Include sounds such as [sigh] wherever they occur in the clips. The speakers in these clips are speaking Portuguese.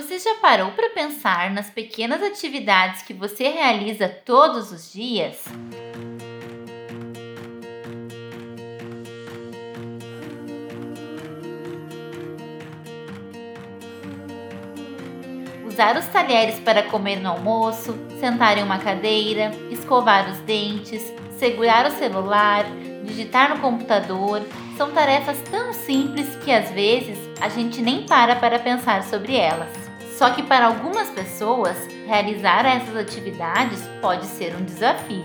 Você já parou para pensar nas pequenas atividades que você realiza todos os dias? Usar os talheres para comer no almoço, sentar em uma cadeira, escovar os dentes, segurar o celular, digitar no computador, são tarefas tão simples que às vezes a gente nem para para pensar sobre elas. Só que para algumas pessoas, realizar essas atividades pode ser um desafio.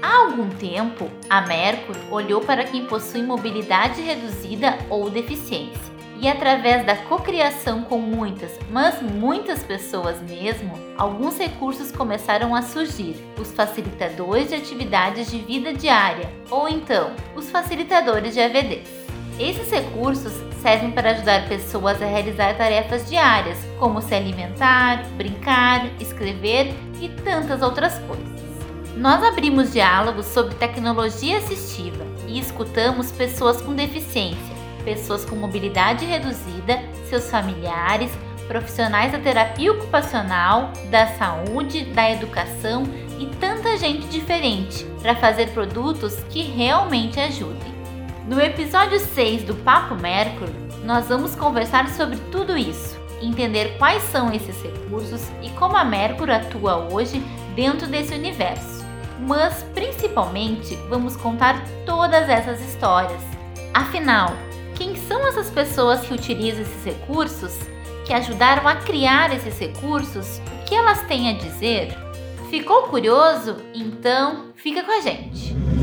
Há algum tempo, a Mercur olhou para quem possui mobilidade reduzida ou deficiência. E através da cocriação com muitas, mas muitas pessoas mesmo, alguns recursos começaram a surgir: os facilitadores de atividades de vida diária, ou então os facilitadores de AVDs. Esses recursos servem para ajudar pessoas a realizar tarefas diárias, como se alimentar, brincar, escrever e tantas outras coisas. Nós abrimos diálogos sobre tecnologia assistiva e escutamos pessoas com deficiência, pessoas com mobilidade reduzida, seus familiares, profissionais da terapia ocupacional, da saúde, da educação e tanta gente diferente para fazer produtos que realmente ajudem. No episódio 6 do Papo Mercury, nós vamos conversar sobre tudo isso, entender quais são esses recursos e como a Mercury atua hoje dentro desse universo. Mas principalmente vamos contar todas essas histórias. Afinal, quem são essas pessoas que utilizam esses recursos, que ajudaram a criar esses recursos, o que elas têm a dizer? Ficou curioso? Então fica com a gente!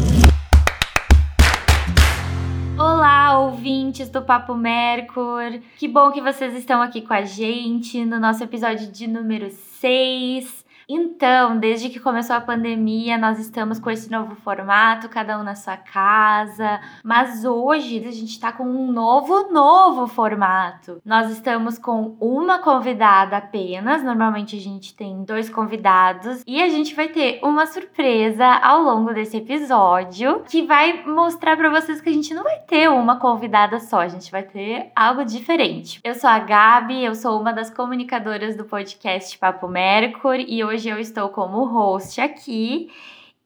Olá, ouvintes do Papo Mercur! Que bom que vocês estão aqui com a gente no nosso episódio de número 6. Então, desde que começou a pandemia, nós estamos com esse novo formato, cada um na sua casa. Mas hoje a gente está com um novo, novo formato. Nós estamos com uma convidada apenas. Normalmente a gente tem dois convidados. E a gente vai ter uma surpresa ao longo desse episódio que vai mostrar para vocês que a gente não vai ter uma convidada só, a gente vai ter algo diferente. Eu sou a Gabi, eu sou uma das comunicadoras do podcast Papo Mercury e hoje Hoje eu estou como host aqui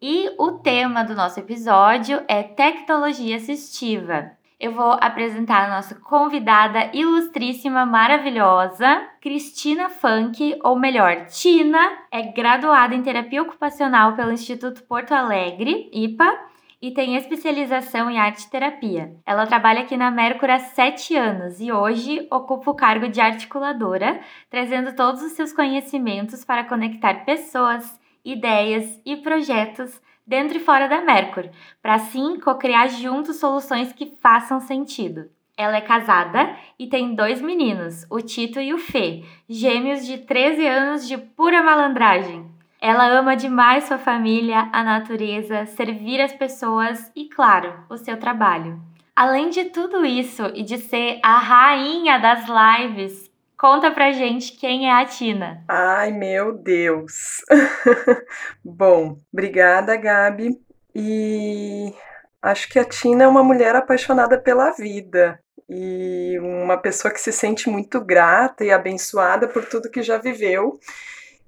e o tema do nosso episódio é tecnologia assistiva. Eu vou apresentar a nossa convidada ilustríssima, maravilhosa, Cristina Funk, ou melhor, Tina, é graduada em terapia ocupacional pelo Instituto Porto Alegre, IPA, e tem especialização em arte terapia. Ela trabalha aqui na Mercury há sete anos e hoje ocupa o cargo de articuladora, trazendo todos os seus conhecimentos para conectar pessoas, ideias e projetos dentro e fora da Mercury, para assim co-criar juntos soluções que façam sentido. Ela é casada e tem dois meninos, o Tito e o Fê, gêmeos de 13 anos de pura malandragem. Ela ama demais sua família, a natureza, servir as pessoas e, claro, o seu trabalho. Além de tudo isso e de ser a rainha das lives, conta pra gente quem é a Tina. Ai, meu Deus. [laughs] Bom, obrigada, Gabi. E acho que a Tina é uma mulher apaixonada pela vida e uma pessoa que se sente muito grata e abençoada por tudo que já viveu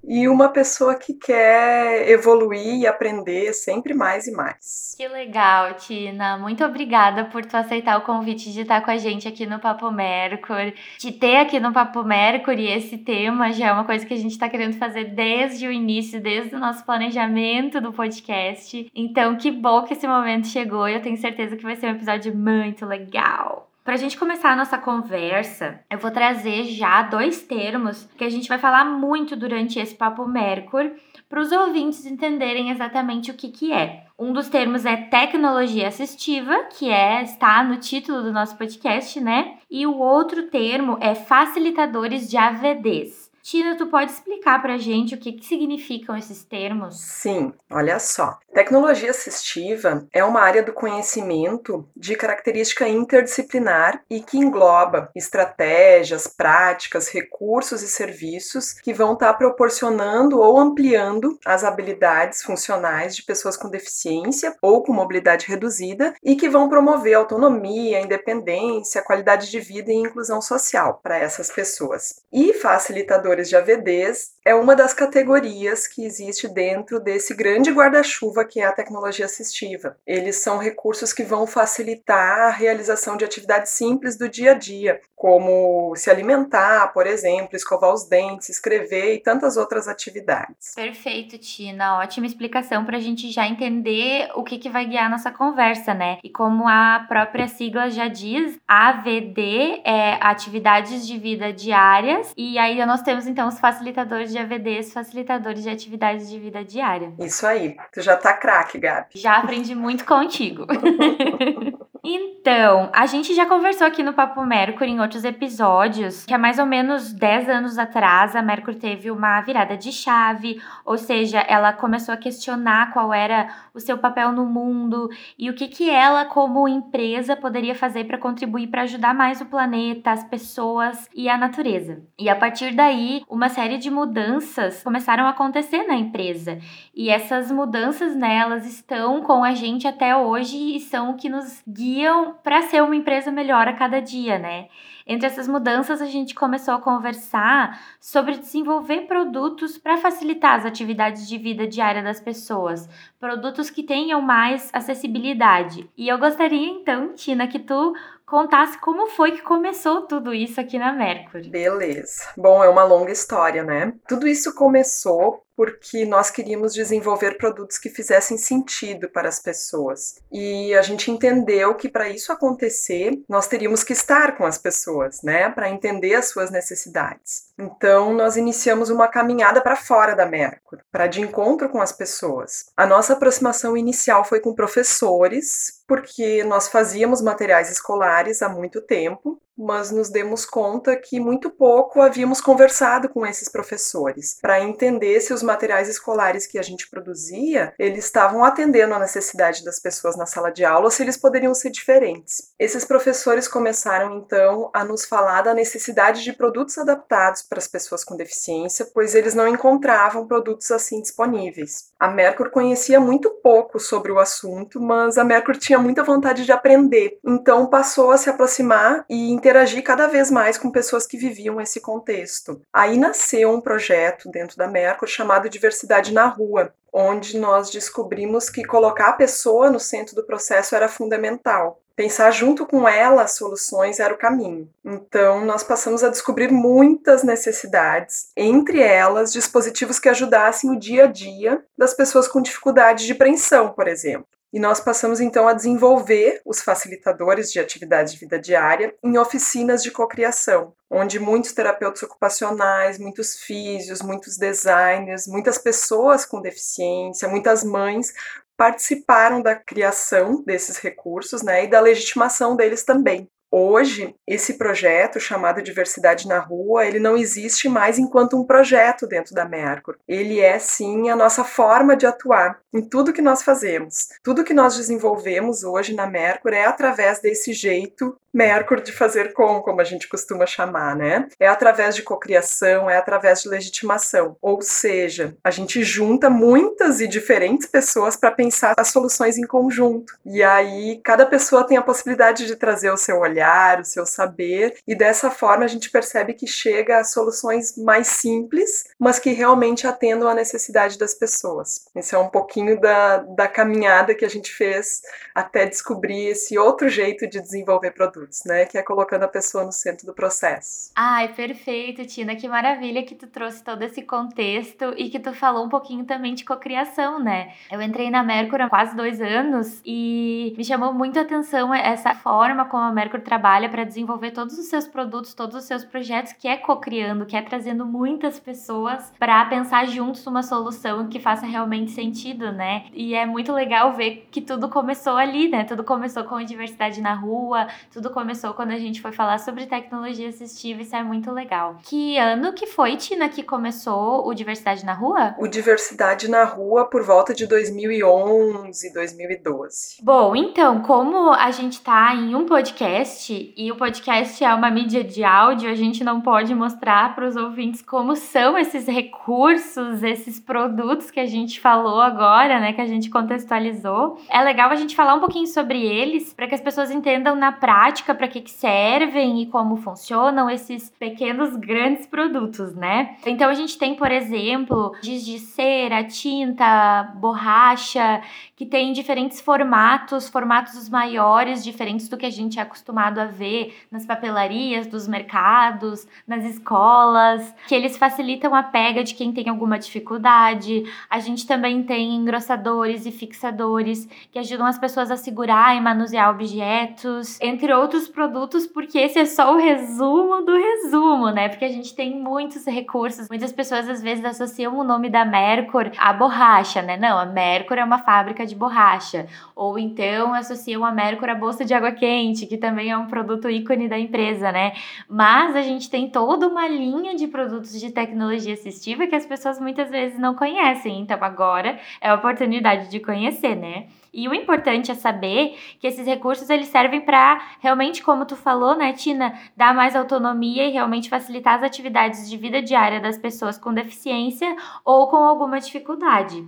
e uma pessoa que quer evoluir e aprender sempre mais e mais. Que legal, Tina. Muito obrigada por tu aceitar o convite de estar com a gente aqui no Papo Mercury. De ter aqui no Papo Mercury esse tema já é uma coisa que a gente está querendo fazer desde o início, desde o nosso planejamento do podcast. Então, que bom que esse momento chegou eu tenho certeza que vai ser um episódio muito legal. Para a gente começar a nossa conversa, eu vou trazer já dois termos que a gente vai falar muito durante esse Papo Mercur para os ouvintes entenderem exatamente o que, que é. Um dos termos é tecnologia assistiva, que é está no título do nosso podcast, né? E o outro termo é facilitadores de AVDs. Tina, tu pode explicar pra gente o que, que significam esses termos? Sim, olha só. Tecnologia assistiva é uma área do conhecimento de característica interdisciplinar e que engloba estratégias, práticas, recursos e serviços que vão estar tá proporcionando ou ampliando as habilidades funcionais de pessoas com deficiência ou com mobilidade reduzida e que vão promover autonomia, independência, qualidade de vida e inclusão social para essas pessoas. E facilitadores de AVDs é uma das categorias que existe dentro desse grande guarda-chuva que é a tecnologia assistiva. Eles são recursos que vão facilitar a realização de atividades simples do dia a dia, como se alimentar, por exemplo, escovar os dentes, escrever e tantas outras atividades. Perfeito, Tina. Ótima explicação para a gente já entender o que, que vai guiar nossa conversa, né? E como a própria sigla já diz, AVD é atividades de vida diárias, e aí nós temos então os facilitadores de AVDs, facilitadores de atividades de vida diária. Isso aí. Tu já tá craque, Gabi. Já aprendi muito contigo. [laughs] Então, a gente já conversou aqui no Papo Mercury em outros episódios que há mais ou menos 10 anos atrás a Mercury teve uma virada de chave, ou seja, ela começou a questionar qual era o seu papel no mundo e o que, que ela, como empresa, poderia fazer para contribuir para ajudar mais o planeta, as pessoas e a natureza. E a partir daí, uma série de mudanças começaram a acontecer na empresa. E essas mudanças nelas estão com a gente até hoje e são o que nos guia guiam para ser uma empresa melhor a cada dia, né? Entre essas mudanças, a gente começou a conversar sobre desenvolver produtos para facilitar as atividades de vida diária das pessoas, produtos que tenham mais acessibilidade. E eu gostaria então, Tina, que tu contasse como foi que começou tudo isso aqui na Mercury. Beleza. Bom, é uma longa história, né? Tudo isso começou porque nós queríamos desenvolver produtos que fizessem sentido para as pessoas. E a gente entendeu que para isso acontecer, nós teríamos que estar com as pessoas, né, para entender as suas necessidades. Então, nós iniciamos uma caminhada para fora da Mercur, para de encontro com as pessoas. A nossa aproximação inicial foi com professores, porque nós fazíamos materiais escolares há muito tempo mas nos demos conta que muito pouco havíamos conversado com esses professores para entender se os materiais escolares que a gente produzia eles estavam atendendo à necessidade das pessoas na sala de aula ou se eles poderiam ser diferentes. Esses professores começaram então a nos falar da necessidade de produtos adaptados para as pessoas com deficiência, pois eles não encontravam produtos assim disponíveis. A Mercur conhecia muito pouco sobre o assunto, mas a Mercur tinha muita vontade de aprender, então passou a se aproximar e interagir cada vez mais com pessoas que viviam esse contexto. Aí nasceu um projeto dentro da Mercur chamado Diversidade na Rua, onde nós descobrimos que colocar a pessoa no centro do processo era fundamental. Pensar junto com ela as soluções era o caminho. Então, nós passamos a descobrir muitas necessidades, entre elas dispositivos que ajudassem o dia a dia das pessoas com dificuldade de preensão, por exemplo. E nós passamos então a desenvolver os facilitadores de atividade de vida diária em oficinas de cocriação, onde muitos terapeutas ocupacionais, muitos físios, muitos designers, muitas pessoas com deficiência, muitas mães participaram da criação desses recursos, né, e da legitimação deles também. Hoje, esse projeto chamado Diversidade na Rua, ele não existe mais enquanto um projeto dentro da Mercur. Ele é sim a nossa forma de atuar em tudo que nós fazemos. Tudo que nós desenvolvemos hoje na Mercur é através desse jeito Mercur de fazer com, como a gente costuma chamar, né? É através de cocriação, é através de legitimação. Ou seja, a gente junta muitas e diferentes pessoas para pensar as soluções em conjunto. E aí cada pessoa tem a possibilidade de trazer o seu olhar, o seu saber, e dessa forma a gente percebe que chega a soluções mais simples, mas que realmente atendam à necessidade das pessoas. Esse é um pouquinho da, da caminhada que a gente fez até descobrir esse outro jeito de desenvolver produtos né? Que é colocando a pessoa no centro do processo. Ai, perfeito, Tina. Que maravilha que tu trouxe todo esse contexto e que tu falou um pouquinho também de cocriação, né? Eu entrei na Mercur há quase dois anos e me chamou muito a atenção essa forma como a Mercur trabalha para desenvolver todos os seus produtos, todos os seus projetos, que é cocriando, que é trazendo muitas pessoas para pensar juntos uma solução que faça realmente sentido, né? E é muito legal ver que tudo começou ali, né? Tudo começou com a diversidade na rua, tudo começou quando a gente foi falar sobre tecnologia assistiva, isso é muito legal. Que ano que foi, Tina, que começou o Diversidade na Rua? O Diversidade na Rua por volta de 2011, 2012. Bom, então, como a gente tá em um podcast e o podcast é uma mídia de áudio, a gente não pode mostrar para os ouvintes como são esses recursos, esses produtos que a gente falou agora, né, que a gente contextualizou. É legal a gente falar um pouquinho sobre eles para que as pessoas entendam na prática para que, que servem e como funcionam esses pequenos grandes produtos, né? Então a gente tem, por exemplo, giz de cera, tinta, borracha, que tem diferentes formatos, formatos maiores, diferentes do que a gente é acostumado a ver nas papelarias dos mercados, nas escolas, que eles facilitam a pega de quem tem alguma dificuldade. A gente também tem engrossadores e fixadores que ajudam as pessoas a segurar e manusear objetos, entre outros produtos, porque esse é só o resumo do resumo, né? Porque a gente tem muitos recursos. Muitas pessoas às vezes associam o nome da Mercur à borracha, né? Não, a Mercur é uma fábrica de borracha. Ou então associam a Mercur à bolsa de água quente, que também é um produto ícone da empresa, né? Mas a gente tem toda uma linha de produtos de tecnologia assistiva que as pessoas muitas vezes não conhecem. Então agora é a oportunidade de conhecer, né? E o importante é saber que esses recursos eles servem para realmente, como tu falou, né, Tina, dar mais autonomia e realmente facilitar as atividades de vida diária das pessoas com deficiência ou com alguma dificuldade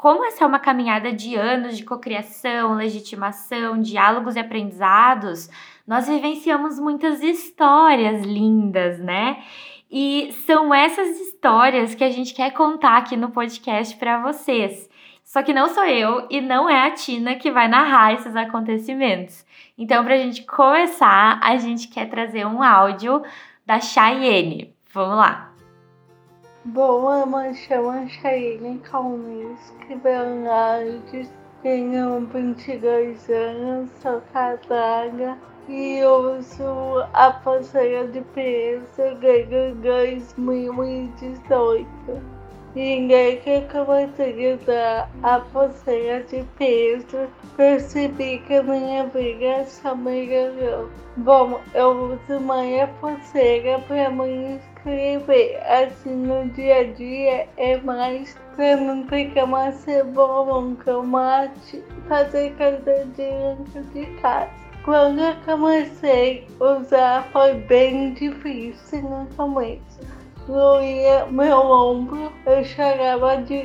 como essa é uma caminhada de anos de cocriação, legitimação, diálogos e aprendizados, nós vivenciamos muitas histórias lindas, né? E são essas histórias que a gente quer contar aqui no podcast para vocês. Só que não sou eu e não é a Tina que vai narrar esses acontecimentos. Então, para a gente começar, a gente quer trazer um áudio da Cheyenne. Vamos lá! Eu me chamo Chayne Calmes, que tenho 22 anos, sou casada e uso a pulseira de peso ganho 2018. Ninguém que comecei a usar a pulseira de peso percebi que a minha vida só melhorou. Bom, eu uso minha pulseira para me escrever assim no dia a dia é mais pra não pegar uma cebola, um tomate, fazer coisa dentro de casa. Quando eu comecei a usar foi bem difícil no começo. Doía meu ombro, eu chorava de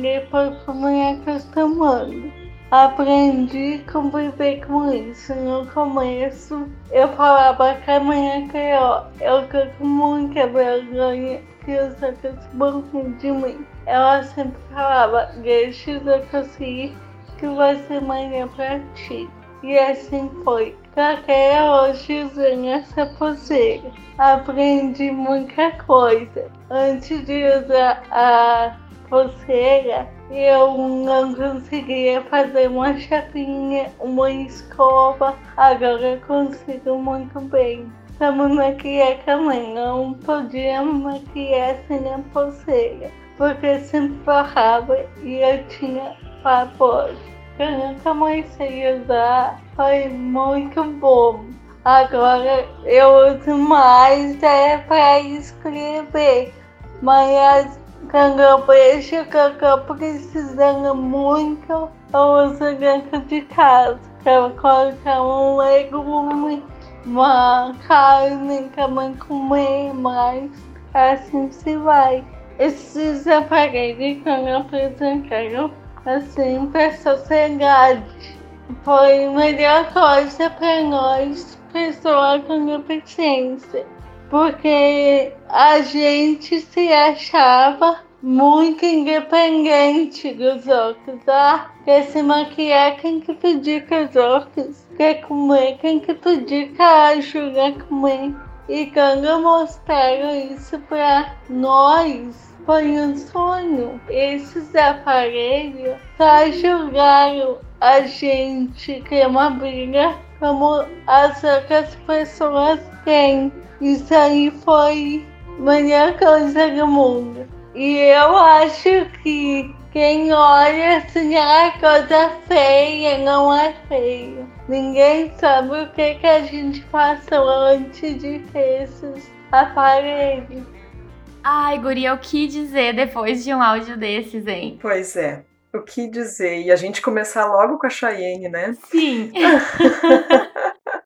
depois fui me acostumando aprendi a conviver com isso. No começo, eu falava que a minha criou. Eu tô com muita vergonha que os outros vão de mim. Ela sempre falava, deixa eu conseguir que vai ser manhã pra ti. E assim foi. Até hoje usando essa pulseira. Aprendi muita coisa. Antes de usar a pulseira, eu não conseguia fazer uma chapinha, uma escova. Agora eu consigo muito bem. Estamos maquiar também. Não podia maquiar sem a pulseira, porque sempre forrava e eu tinha pavor. Eu mais sei usar, foi muito bom. Agora eu uso mais é para escrever, mas eu vejo que eu tô precisando muito, eu uso dentro de casa. Para colocar um legume, uma carne que a mãe comer mais. Assim se vai. Esses aparelhos que eu apresentaram assim para sociedade. Foi a melhor coisa para nós, pessoas com deficiência porque a gente se achava muito independente dos outros. Ah, quer se maquiar, quem que pedir com os outros? Quer comer, quem que pedir que ajuda comer? E quando mostraram isso para nós, foi um sonho. Esses aparelhos ajudaram a gente ter uma briga como as outras pessoas têm. Isso aí foi a melhor coisa do mundo. E eu acho que quem olha assim é coisa feia, não é feio. Ninguém sabe o que, que a gente passou antes de ter esses aparelhos. Ai, guria, o que dizer depois de um áudio desses, hein? Pois é. O que dizer? E a gente começar logo com a Cheyenne, né? Sim. [laughs]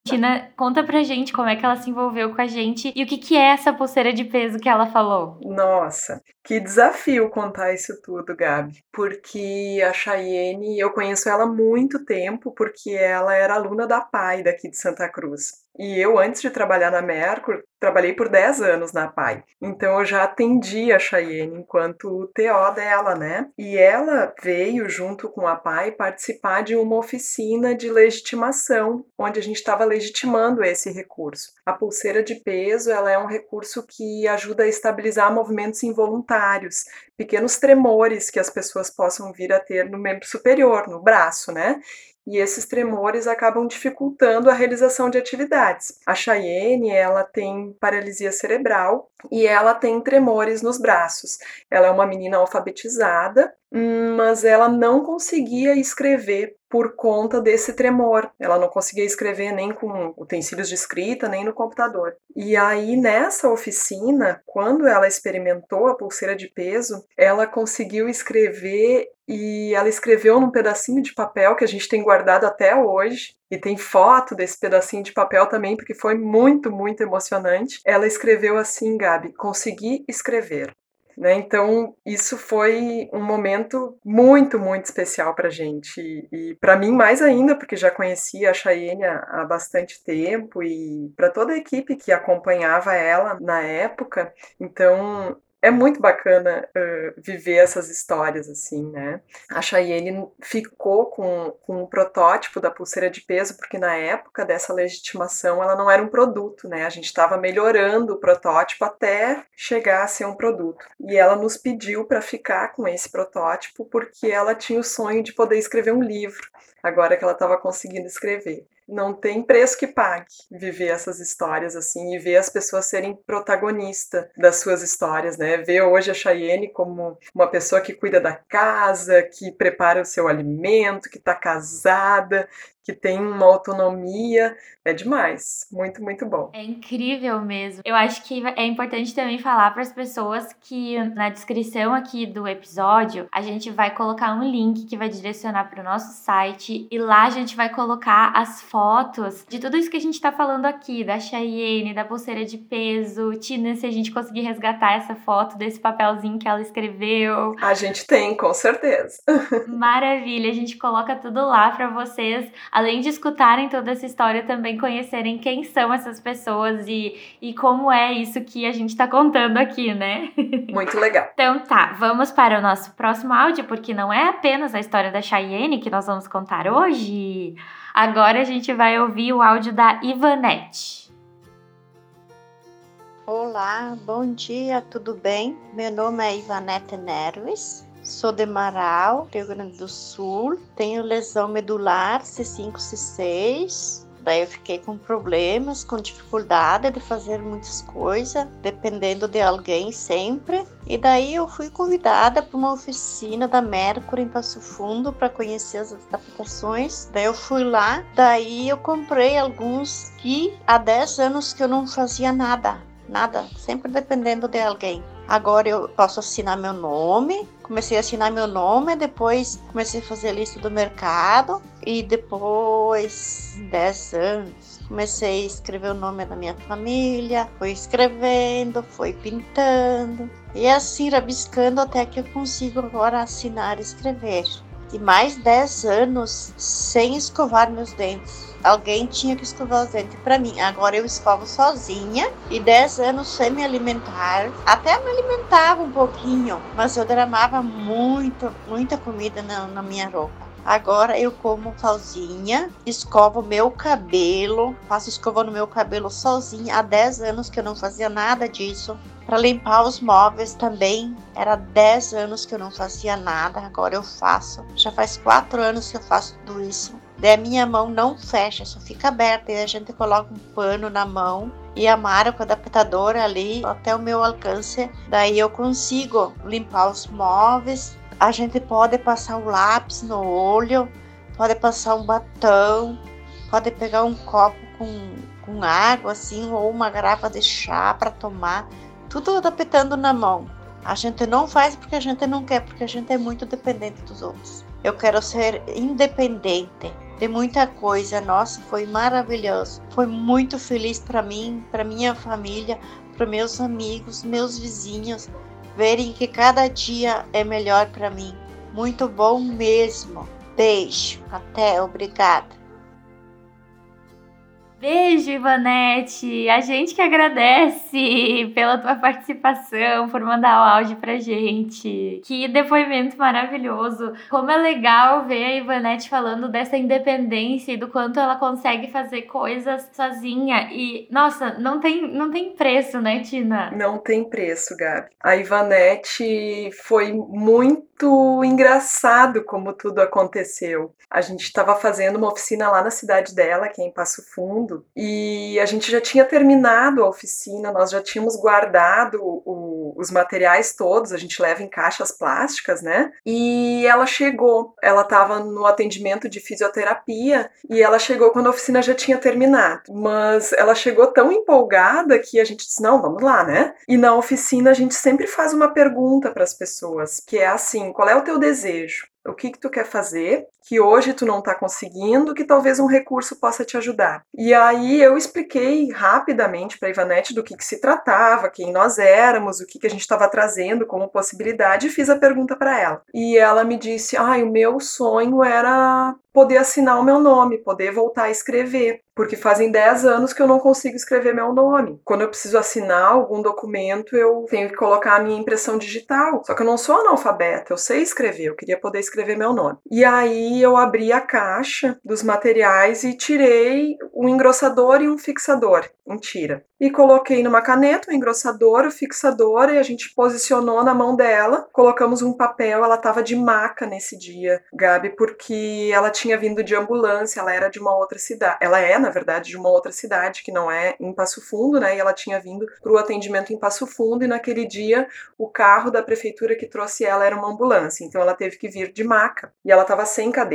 Tina, conta pra gente como é que ela se envolveu com a gente e o que, que é essa pulseira de peso que ela falou. Nossa, que desafio contar isso tudo, Gabi. Porque a Cheyenne, eu conheço ela há muito tempo, porque ela era aluna da PAI daqui de Santa Cruz. E eu, antes de trabalhar na Mercury, trabalhei por 10 anos na PAI. Então eu já atendi a Cheyenne enquanto TO dela, né? E ela veio, junto com a PAI, participar de uma oficina de legitimação, onde a gente estava legitimando esse recurso. A pulseira de peso ela é um recurso que ajuda a estabilizar movimentos involuntários, pequenos tremores que as pessoas possam vir a ter no membro superior, no braço, né? E esses tremores acabam dificultando a realização de atividades. A Cheyenne, ela tem paralisia cerebral e ela tem tremores nos braços. Ela é uma menina alfabetizada, mas ela não conseguia escrever por conta desse tremor. Ela não conseguia escrever nem com utensílios de escrita, nem no computador. E aí, nessa oficina, quando ela experimentou a pulseira de peso, ela conseguiu escrever e ela escreveu num pedacinho de papel que a gente tem guardado até hoje. E tem foto desse pedacinho de papel também, porque foi muito, muito emocionante. Ela escreveu assim, Gabi: consegui escrever. Né? Então, isso foi um momento muito, muito especial para a gente. E, e para mim, mais ainda, porque já conhecia a Cheyenne há, há bastante tempo e para toda a equipe que acompanhava ela na época. Então, é muito bacana uh, viver essas histórias assim, né? A Cheyenne ficou com, com um protótipo da pulseira de peso, porque na época dessa legitimação ela não era um produto, né? A gente estava melhorando o protótipo até chegar a ser um produto. E ela nos pediu para ficar com esse protótipo porque ela tinha o sonho de poder escrever um livro, agora que ela estava conseguindo escrever não tem preço que pague viver essas histórias assim e ver as pessoas serem protagonista das suas histórias, né? Ver hoje a Cheyenne como uma pessoa que cuida da casa, que prepara o seu alimento, que está casada, que tem uma autonomia, é demais. Muito, muito bom. É incrível mesmo. Eu acho que é importante também falar para as pessoas que na descrição aqui do episódio a gente vai colocar um link que vai direcionar para o nosso site e lá a gente vai colocar as fotos de tudo isso que a gente está falando aqui, da Cheyenne, da pulseira de peso. Tina, se a gente conseguir resgatar essa foto desse papelzinho que ela escreveu. A gente tem, com certeza. [laughs] Maravilha, a gente coloca tudo lá para vocês além de escutarem toda essa história, também conhecerem quem são essas pessoas e, e como é isso que a gente está contando aqui, né? [laughs] Muito legal. então tá, vamos para o nosso próximo áudio, porque não é apenas a história da Cheyenne que nós vamos contar hoje. Agora a gente vai ouvir o áudio da Ivanete. Olá, bom dia, tudo bem? Meu nome é Ivanete Nerves, Sou de Marau, Rio Grande do Sul. Tenho lesão medular C5, C6. Daí eu fiquei com problemas, com dificuldade de fazer muitas coisas, dependendo de alguém sempre. E daí eu fui convidada para uma oficina da Mercury em Passo Fundo para conhecer as adaptações. Daí eu fui lá, daí eu comprei alguns que há 10 anos que eu não fazia nada, nada, sempre dependendo de alguém. Agora eu posso assinar meu nome. Comecei a assinar meu nome, depois comecei a fazer a lista do mercado e depois 10 anos comecei a escrever o nome da minha família, fui escrevendo, fui pintando e assim rabiscando até que eu consigo agora assinar e escrever. E mais 10 anos sem escovar meus dentes alguém tinha que escovar os dentes para mim. Agora eu escovo sozinha e 10 anos sem me alimentar. Até me alimentava um pouquinho, mas eu derramava muito, muita comida na, na minha roupa. Agora eu como sozinha, escovo meu cabelo, faço escova no meu cabelo sozinha. Há 10 anos que eu não fazia nada disso. Para limpar os móveis também, era 10 anos que eu não fazia nada, agora eu faço. Já faz 4 anos que eu faço tudo isso. Daí a minha mão não fecha, só fica aberta. E a gente coloca um pano na mão e amarro com o adaptador ali até o meu alcance. Daí eu consigo limpar os móveis. A gente pode passar o lápis no olho, pode passar um batom, pode pegar um copo com, com água assim ou uma garrafa de chá para tomar, tudo adaptando na mão. A gente não faz porque a gente não quer, porque a gente é muito dependente dos outros. Eu quero ser independente de muita coisa. Nossa, foi maravilhoso. Foi muito feliz para mim, para minha família, para meus amigos, meus vizinhos, verem que cada dia é melhor para mim. Muito bom mesmo. Beijo. Até, obrigada. Beijo, Ivanete! A gente que agradece pela tua participação, por mandar o áudio pra gente. Que depoimento maravilhoso. Como é legal ver a Ivanete falando dessa independência e do quanto ela consegue fazer coisas sozinha. E, nossa, não tem, não tem preço, né, Tina? Não tem preço, Gabi. A Ivanete foi muito engraçado como tudo aconteceu. A gente estava fazendo uma oficina lá na cidade dela, que é em Passo Fundo e a gente já tinha terminado a oficina, nós já tínhamos guardado o, os materiais todos, a gente leva em caixas plásticas, né? E ela chegou, ela estava no atendimento de fisioterapia e ela chegou quando a oficina já tinha terminado. Mas ela chegou tão empolgada que a gente disse: não, vamos lá, né? E na oficina a gente sempre faz uma pergunta para as pessoas, que é assim: qual é o teu desejo? o que, que tu quer fazer, que hoje tu não está conseguindo, que talvez um recurso possa te ajudar. E aí eu expliquei rapidamente para Ivanete do que, que se tratava, quem nós éramos, o que, que a gente estava trazendo como possibilidade e fiz a pergunta para ela. E ela me disse: ah, o meu sonho era poder assinar o meu nome, poder voltar a escrever, porque fazem 10 anos que eu não consigo escrever meu nome. Quando eu preciso assinar algum documento, eu tenho que colocar a minha impressão digital. Só que eu não sou analfabeta, eu sei escrever, eu queria poder escrever meu nome. E aí eu abri a caixa dos materiais e tirei um engrossador e um fixador em tira. E coloquei numa caneta o engrossador, o fixador, e a gente posicionou na mão dela. Colocamos um papel, ela estava de maca nesse dia, Gabi, porque ela tinha vindo de ambulância, ela era de uma outra cidade. Ela é, na verdade, de uma outra cidade, que não é em Passo Fundo, né? E ela tinha vindo para o atendimento em Passo Fundo, e naquele dia o carro da prefeitura que trouxe ela era uma ambulância. Então ela teve que vir de maca. E ela estava sem cadeira.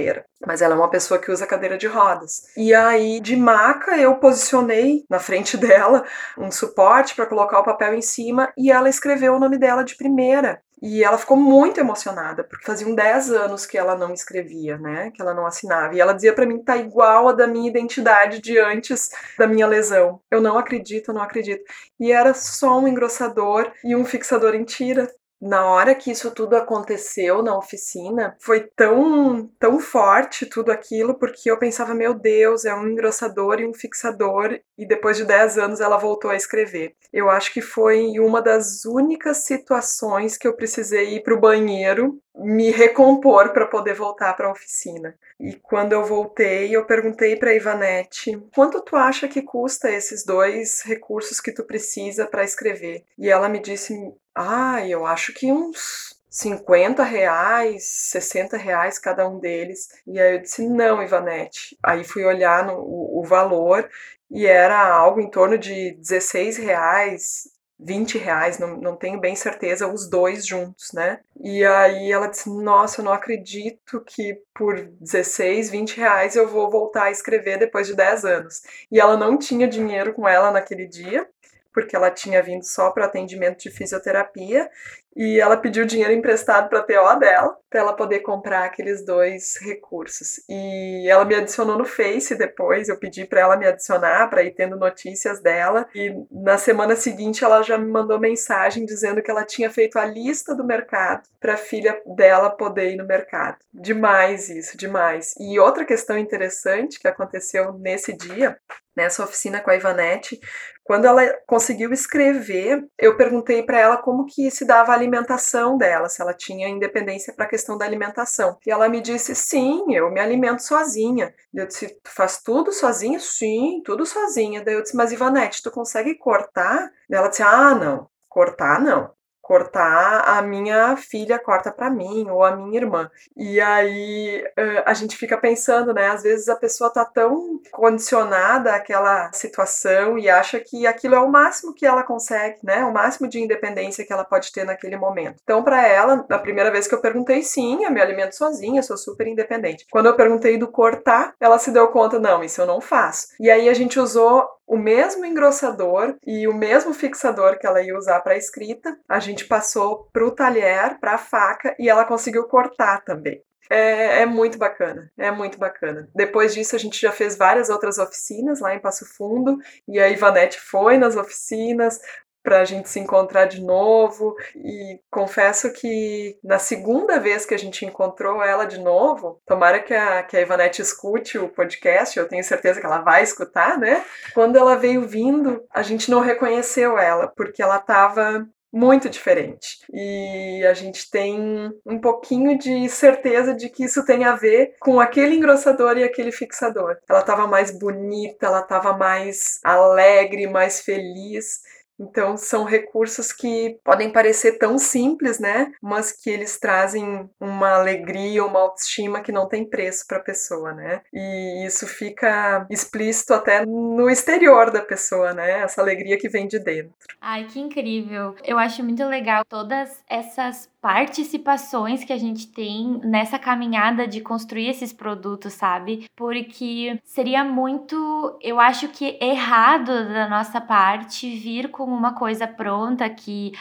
Mas ela é uma pessoa que usa cadeira de rodas. E aí, de maca, eu posicionei na frente frente [laughs] dela um suporte para colocar o papel em cima e ela escreveu o nome dela de primeira. E ela ficou muito emocionada, porque faziam 10 anos que ela não escrevia, né? Que ela não assinava. E ela dizia para mim que tá igual a da minha identidade de antes da minha lesão. Eu não acredito, eu não acredito. E era só um engrossador e um fixador em tira na hora que isso tudo aconteceu na oficina, foi tão, tão forte tudo aquilo, porque eu pensava, meu Deus, é um engrossador e um fixador, e depois de 10 anos ela voltou a escrever. Eu acho que foi uma das únicas situações que eu precisei ir para o banheiro me recompor para poder voltar para a oficina. E quando eu voltei, eu perguntei para Ivanete: "Quanto tu acha que custa esses dois recursos que tu precisa para escrever?" E ela me disse: "Ah, eu acho que uns 50 reais, 60 reais cada um deles. E aí eu disse, não, Ivanete. Aí fui olhar no, o, o valor e era algo em torno de 16 reais, 20 reais, não, não tenho bem certeza, os dois juntos, né? E aí ela disse: Nossa, eu não acredito que por 16, 20 reais eu vou voltar a escrever depois de 10 anos. E ela não tinha dinheiro com ela naquele dia, porque ela tinha vindo só para atendimento de fisioterapia e ela pediu dinheiro emprestado para a TO dela, para ela poder comprar aqueles dois recursos. E ela me adicionou no Face depois, eu pedi para ela me adicionar para ir tendo notícias dela. E na semana seguinte ela já me mandou mensagem dizendo que ela tinha feito a lista do mercado para a filha dela poder ir no mercado. Demais isso, demais. E outra questão interessante que aconteceu nesse dia nessa oficina com a Ivanete, quando ela conseguiu escrever, eu perguntei para ela como que se dava a alimentação dela, se ela tinha independência para a questão da alimentação. E ela me disse: "Sim, eu me alimento sozinha". Eu disse: "Tu faz tudo sozinha?". "Sim, tudo sozinha". Daí eu disse: "Mas Ivanete, tu consegue cortar?". Ela disse: "Ah, não. Cortar não cortar, a minha filha corta para mim ou a minha irmã. E aí a gente fica pensando, né? Às vezes a pessoa tá tão condicionada àquela situação e acha que aquilo é o máximo que ela consegue, né? O máximo de independência que ela pode ter naquele momento. Então, para ela, da primeira vez que eu perguntei, sim, eu me alimento sozinha, sou super independente. Quando eu perguntei do cortar, ela se deu conta, não, isso eu não faço. E aí a gente usou o mesmo engrossador e o mesmo fixador que ela ia usar para a escrita, a gente passou para o talher, para a faca e ela conseguiu cortar também. É, é, muito bacana, é muito bacana. Depois disso, a gente já fez várias outras oficinas lá em Passo Fundo, e a Ivanete foi nas oficinas, para a gente se encontrar de novo. E confesso que na segunda vez que a gente encontrou ela de novo, tomara que a, que a Ivanete escute o podcast, eu tenho certeza que ela vai escutar, né? Quando ela veio vindo, a gente não reconheceu ela, porque ela estava muito diferente. E a gente tem um pouquinho de certeza de que isso tem a ver com aquele engrossador e aquele fixador. Ela estava mais bonita, ela estava mais alegre, mais feliz. Então, são recursos que podem parecer tão simples, né? Mas que eles trazem uma alegria, uma autoestima que não tem preço para a pessoa, né? E isso fica explícito até no exterior da pessoa, né? Essa alegria que vem de dentro. Ai, que incrível! Eu acho muito legal todas essas participações que a gente tem nessa caminhada de construir esses produtos, sabe? Porque seria muito, eu acho que errado da nossa parte vir com uma coisa pronta que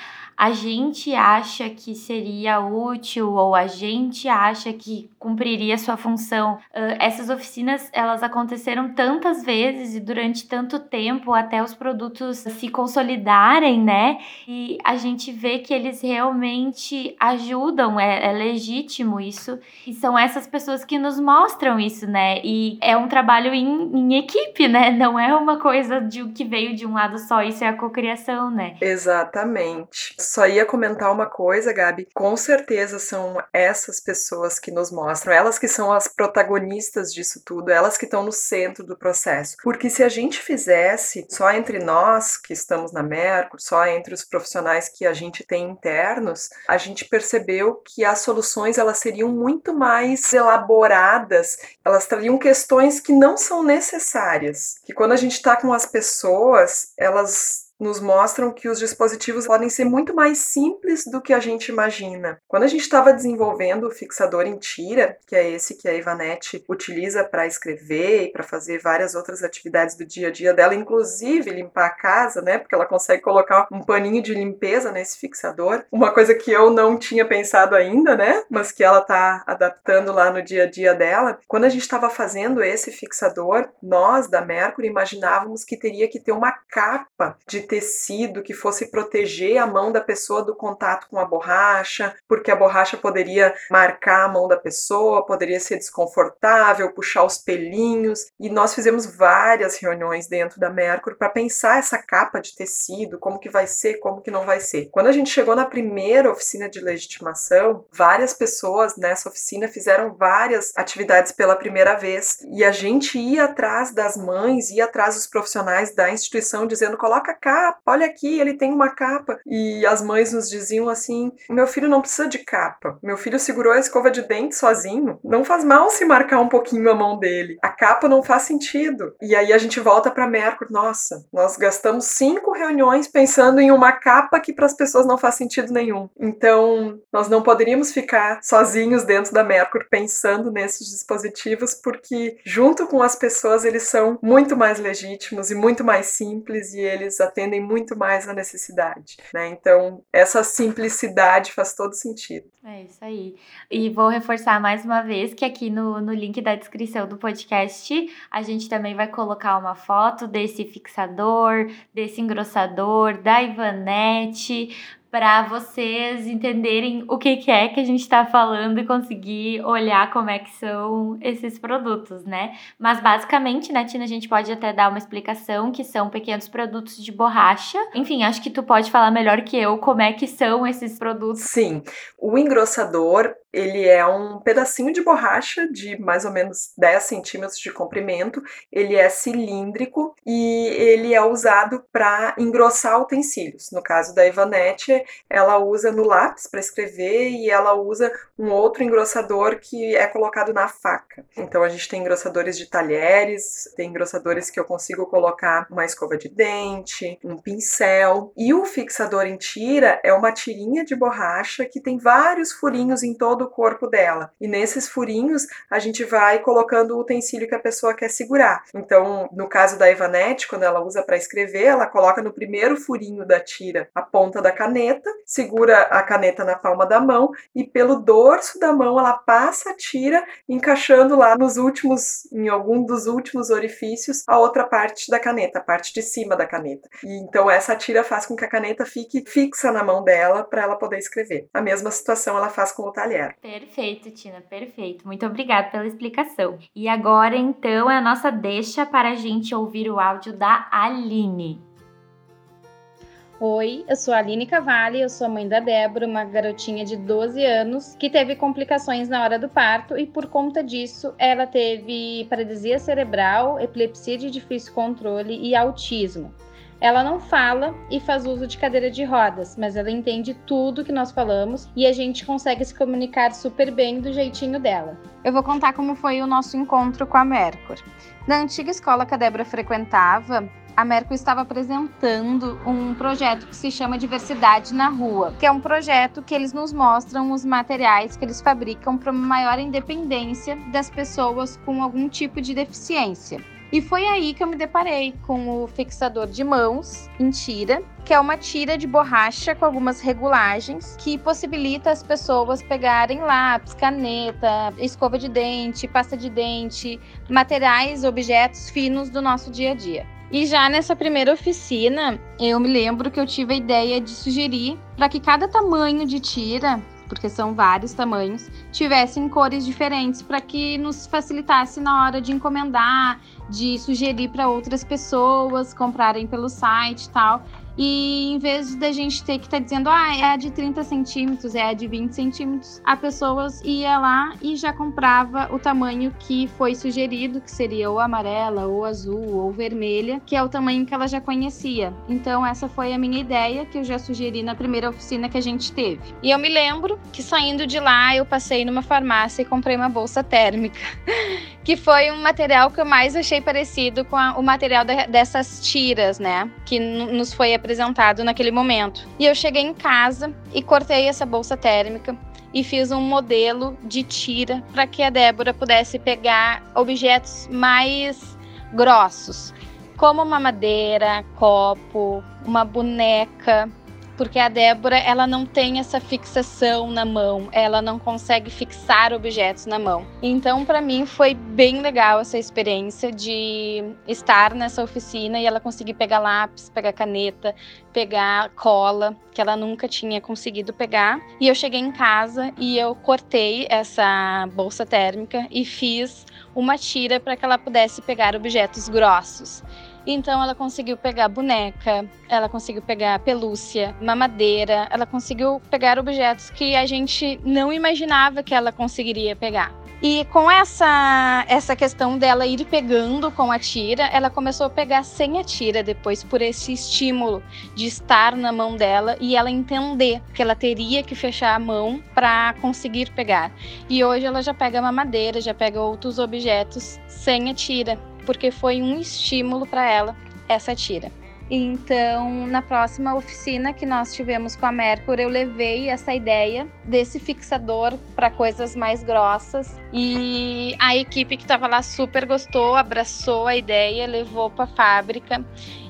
a gente acha que seria útil ou a gente acha que cumpriria sua função. Uh, essas oficinas elas aconteceram tantas vezes e durante tanto tempo até os produtos se consolidarem, né? E a gente vê que eles realmente ajudam, é, é legítimo isso. E são essas pessoas que nos mostram isso, né? E é um trabalho em, em equipe, né? Não é uma coisa de que veio de um lado só, isso é a cocriação, né? Exatamente só ia comentar uma coisa, Gabi. Com certeza são essas pessoas que nos mostram, elas que são as protagonistas disso tudo, elas que estão no centro do processo. Porque se a gente fizesse só entre nós que estamos na Mercur, só entre os profissionais que a gente tem internos, a gente percebeu que as soluções elas seriam muito mais elaboradas, elas trariam questões que não são necessárias. Que quando a gente está com as pessoas, elas nos mostram que os dispositivos podem ser muito mais simples do que a gente imagina. Quando a gente estava desenvolvendo o fixador em tira, que é esse que a Ivanete utiliza para escrever e para fazer várias outras atividades do dia a dia dela, inclusive limpar a casa, né? Porque ela consegue colocar um paninho de limpeza nesse fixador. Uma coisa que eu não tinha pensado ainda, né? Mas que ela está adaptando lá no dia a dia dela. Quando a gente estava fazendo esse fixador, nós da Mercury imaginávamos que teria que ter uma capa de tecido que fosse proteger a mão da pessoa do contato com a borracha, porque a borracha poderia marcar a mão da pessoa, poderia ser desconfortável, puxar os pelinhos. E nós fizemos várias reuniões dentro da Mercury para pensar essa capa de tecido, como que vai ser, como que não vai ser. Quando a gente chegou na primeira oficina de legitimação, várias pessoas nessa oficina fizeram várias atividades pela primeira vez e a gente ia atrás das mães, ia atrás dos profissionais da instituição dizendo coloca a capa, olha aqui, ele tem uma capa. E as mães nos diziam assim: meu filho não precisa de capa. Meu filho segurou a escova de dente sozinho. Não faz mal se marcar um pouquinho a mão dele. A capa não faz sentido. E aí a gente volta para Mercury. Nossa, nós gastamos cinco reuniões pensando em uma capa que para as pessoas não faz sentido nenhum. Então, nós não poderíamos ficar sozinhos dentro da Mercury pensando nesses dispositivos, porque junto com as pessoas eles são muito mais legítimos e muito mais simples e eles atendem atendem muito mais a necessidade, né? Então, essa simplicidade faz todo sentido. É isso aí. E vou reforçar mais uma vez que aqui no, no link da descrição do podcast a gente também vai colocar uma foto desse fixador, desse engrossador, da Ivanete, para vocês entenderem o que, que é que a gente está falando e conseguir olhar como é que são esses produtos, né? Mas basicamente, né, Tina, a gente pode até dar uma explicação que são pequenos produtos de borracha. Enfim, acho que tu pode falar melhor que eu como é que são esses produtos. Sim, o engrossador ele é um pedacinho de borracha de mais ou menos 10 centímetros de comprimento. Ele é cilíndrico e ele é usado para engrossar utensílios. No caso da Ivanete, ela usa no lápis para escrever e ela usa um outro engrossador que é colocado na faca. Então a gente tem engrossadores de talheres, tem engrossadores que eu consigo colocar uma escova de dente, um pincel. E o fixador em tira é uma tirinha de borracha que tem vários furinhos em todo o corpo dela. E nesses furinhos a gente vai colocando o utensílio que a pessoa quer segurar. Então, no caso da Ivanete, quando ela usa para escrever, ela coloca no primeiro furinho da tira a ponta da caneta, segura a caneta na palma da mão e pelo dorso da mão ela passa a tira, encaixando lá nos últimos, em algum dos últimos orifícios, a outra parte da caneta, a parte de cima da caneta. E então essa tira faz com que a caneta fique fixa na mão dela para ela poder escrever. A mesma situação ela faz com o talher. Perfeito, Tina, perfeito. Muito obrigada pela explicação. E agora então é a nossa deixa para a gente ouvir o áudio da Aline. Oi, eu sou a Aline Cavalli, eu sou mãe da Débora, uma garotinha de 12 anos que teve complicações na hora do parto e por conta disso ela teve paralisia cerebral, epilepsia de difícil controle e autismo. Ela não fala e faz uso de cadeira de rodas, mas ela entende tudo que nós falamos e a gente consegue se comunicar super bem do jeitinho dela. Eu vou contar como foi o nosso encontro com a Mercur. Na antiga escola que a Débora frequentava, a Merco estava apresentando um projeto que se chama Diversidade na Rua, que é um projeto que eles nos mostram os materiais que eles fabricam para uma maior independência das pessoas com algum tipo de deficiência. E foi aí que eu me deparei com o fixador de mãos em tira, que é uma tira de borracha com algumas regulagens que possibilita as pessoas pegarem lápis, caneta, escova de dente, pasta de dente, materiais, objetos finos do nosso dia a dia. E já nessa primeira oficina, eu me lembro que eu tive a ideia de sugerir para que cada tamanho de tira porque são vários tamanhos, tivessem cores diferentes para que nos facilitasse na hora de encomendar, de sugerir para outras pessoas comprarem pelo site e tal. E em vez da gente ter que estar tá dizendo, ah, é a de 30 centímetros, é a de 20 centímetros, a pessoa ia lá e já comprava o tamanho que foi sugerido, que seria ou amarela, ou azul, ou vermelha, que é o tamanho que ela já conhecia. Então, essa foi a minha ideia que eu já sugeri na primeira oficina que a gente teve. E eu me lembro que saindo de lá, eu passei numa farmácia e comprei uma bolsa térmica, [laughs] que foi um material que eu mais achei parecido com a, o material de, dessas tiras, né? Que nos foi apresentado naquele momento. E eu cheguei em casa e cortei essa bolsa térmica e fiz um modelo de tira para que a Débora pudesse pegar objetos mais grossos, como uma madeira, copo, uma boneca, porque a Débora ela não tem essa fixação na mão, ela não consegue fixar objetos na mão. Então, para mim foi bem legal essa experiência de estar nessa oficina e ela conseguir pegar lápis, pegar caneta, pegar cola, que ela nunca tinha conseguido pegar. E eu cheguei em casa e eu cortei essa bolsa térmica e fiz uma tira para que ela pudesse pegar objetos grossos. Então ela conseguiu pegar boneca, ela conseguiu pegar pelúcia, mamadeira, ela conseguiu pegar objetos que a gente não imaginava que ela conseguiria pegar. E com essa essa questão dela ir pegando com a tira, ela começou a pegar sem a tira depois por esse estímulo de estar na mão dela e ela entender que ela teria que fechar a mão para conseguir pegar. E hoje ela já pega mamadeira, já pega outros objetos sem a tira porque foi um estímulo para ela essa tira. Então, na próxima oficina que nós tivemos com a Mercury, eu levei essa ideia desse fixador para coisas mais grossas e a equipe que estava lá super gostou, abraçou a ideia, levou para a fábrica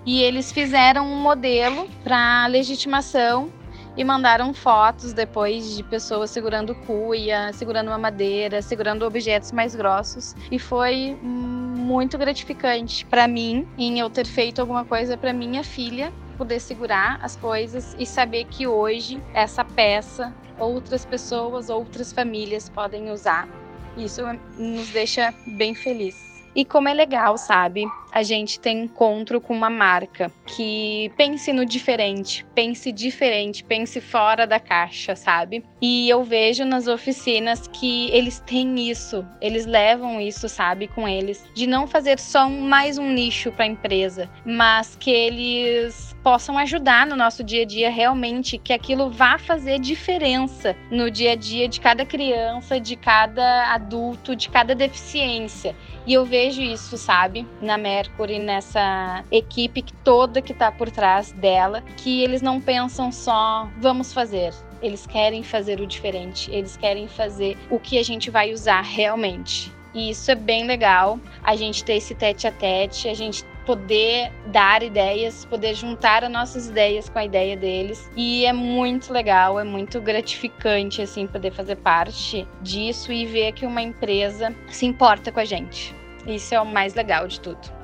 e eles fizeram um modelo para legitimação e mandaram fotos depois de pessoas segurando cuia, segurando uma madeira, segurando objetos mais grossos e foi muito gratificante para mim em eu ter feito alguma coisa para minha filha poder segurar as coisas e saber que hoje essa peça outras pessoas, outras famílias podem usar. Isso nos deixa bem felizes. E como é legal, sabe? a gente tem encontro com uma marca que pense no diferente, pense diferente, pense fora da caixa, sabe? E eu vejo nas oficinas que eles têm isso, eles levam isso, sabe, com eles, de não fazer só um, mais um nicho para a empresa, mas que eles possam ajudar no nosso dia a dia realmente, que aquilo vá fazer diferença no dia a dia de cada criança, de cada adulto, de cada deficiência. E eu vejo isso, sabe, na Mercury, nessa equipe toda que tá por trás dela, que eles não pensam só vamos fazer. Eles querem fazer o diferente, eles querem fazer o que a gente vai usar realmente. E isso é bem legal, a gente ter esse tete a tete, a gente poder dar ideias, poder juntar as nossas ideias com a ideia deles. E é muito legal, é muito gratificante assim poder fazer parte disso e ver que uma empresa se importa com a gente. Isso é o mais legal de tudo.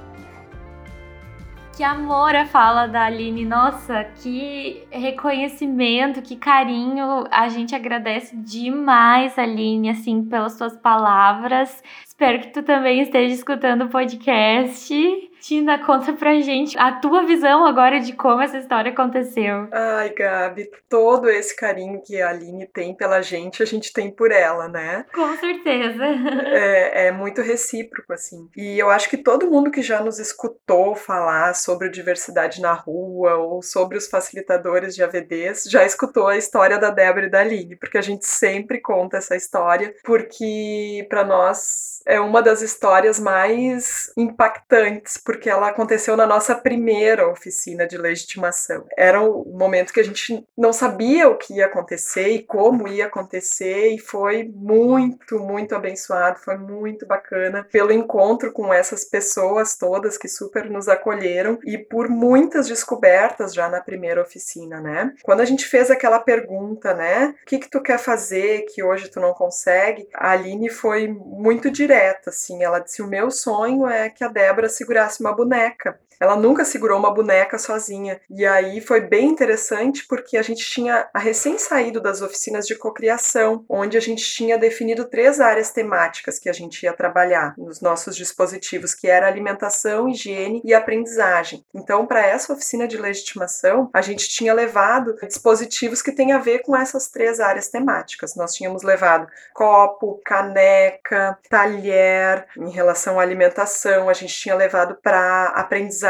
Que amor a fala da Aline. Nossa, que reconhecimento, que carinho. A gente agradece demais, Aline, assim, pelas suas palavras. Espero que tu também esteja escutando o podcast. Tina, conta pra gente a tua visão agora de como essa história aconteceu. Ai, Gabi, todo esse carinho que a Aline tem pela gente, a gente tem por ela, né? Com certeza. [laughs] É, é muito recíproco, assim. E eu acho que todo mundo que já nos escutou falar sobre diversidade na rua ou sobre os facilitadores de AVDs já escutou a história da Débora e da Aline, porque a gente sempre conta essa história, porque para nós é uma das histórias mais impactantes, porque ela aconteceu na nossa primeira oficina de legitimação. Era o momento que a gente não sabia o que ia acontecer e como ia acontecer, e foi muito, muito abençoado, foi muito bacana pelo encontro com essas pessoas todas que super nos acolheram e por muitas descobertas já na primeira oficina, né? Quando a gente fez aquela pergunta, né? O que que tu quer fazer que hoje tu não consegue? A Aline foi muito direta, assim, ela disse: "O meu sonho é que a Débora segurasse uma boneca. Ela nunca segurou uma boneca sozinha. E aí foi bem interessante porque a gente tinha recém saído das oficinas de cocriação, onde a gente tinha definido três áreas temáticas que a gente ia trabalhar nos nossos dispositivos, que era alimentação, higiene e aprendizagem. Então, para essa oficina de legitimação, a gente tinha levado dispositivos que têm a ver com essas três áreas temáticas. Nós tínhamos levado copo, caneca, talher, em relação à alimentação, a gente tinha levado para aprendizagem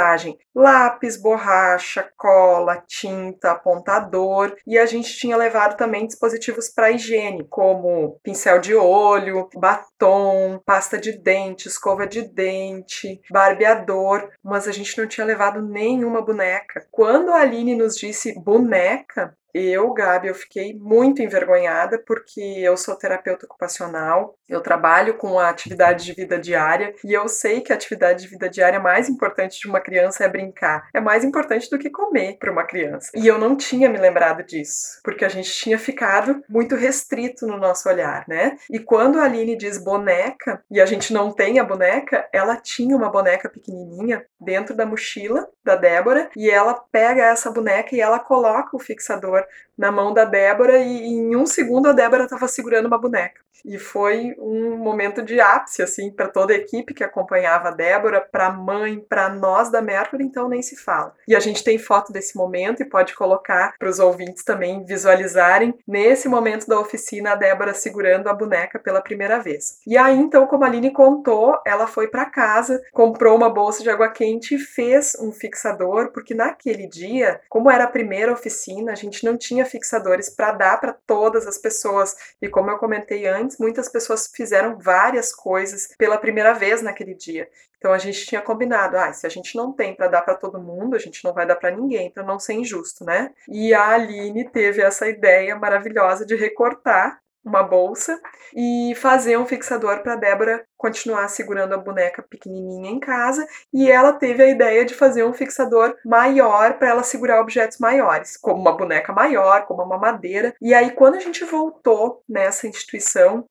lápis, borracha, cola, tinta, apontador. E a gente tinha levado também dispositivos para higiene, como pincel de olho, batom, pasta de dente, escova de dente, barbeador, mas a gente não tinha levado nenhuma boneca. Quando a Aline nos disse boneca, eu, Gabi, eu fiquei muito envergonhada porque eu sou terapeuta ocupacional, eu trabalho com a atividade de vida diária e eu sei que a atividade de vida diária mais importante de uma criança é brincar. É mais importante do que comer para uma criança. E eu não tinha me lembrado disso, porque a gente tinha ficado muito restrito no nosso olhar, né? E quando a Aline diz boneca e a gente não tem a boneca, ela tinha uma boneca pequenininha dentro da mochila da Débora e ela pega essa boneca e ela coloca o fixador na mão da Débora e em um segundo a Débora estava segurando uma boneca. E foi um momento de ápice, assim, para toda a equipe que acompanhava a Débora, para a mãe, para nós da Mercury, então nem se fala. E a gente tem foto desse momento e pode colocar para os ouvintes também visualizarem nesse momento da oficina a Débora segurando a boneca pela primeira vez. E aí, então, como a Aline contou, ela foi para casa, comprou uma bolsa de água quente e fez um fixador, porque naquele dia, como era a primeira oficina, a gente não tinha fixadores para dar para todas as pessoas. E como eu comentei antes, muitas pessoas fizeram várias coisas pela primeira vez naquele dia. Então a gente tinha combinado, ah, se a gente não tem para dar para todo mundo, a gente não vai dar para ninguém, para não ser injusto, né? E a Aline teve essa ideia maravilhosa de recortar uma bolsa e fazer um fixador para Débora continuar segurando a boneca pequenininha em casa e ela teve a ideia de fazer um fixador maior para ela segurar objetos maiores, como uma boneca maior, como uma madeira. E aí quando a gente voltou nessa instituição,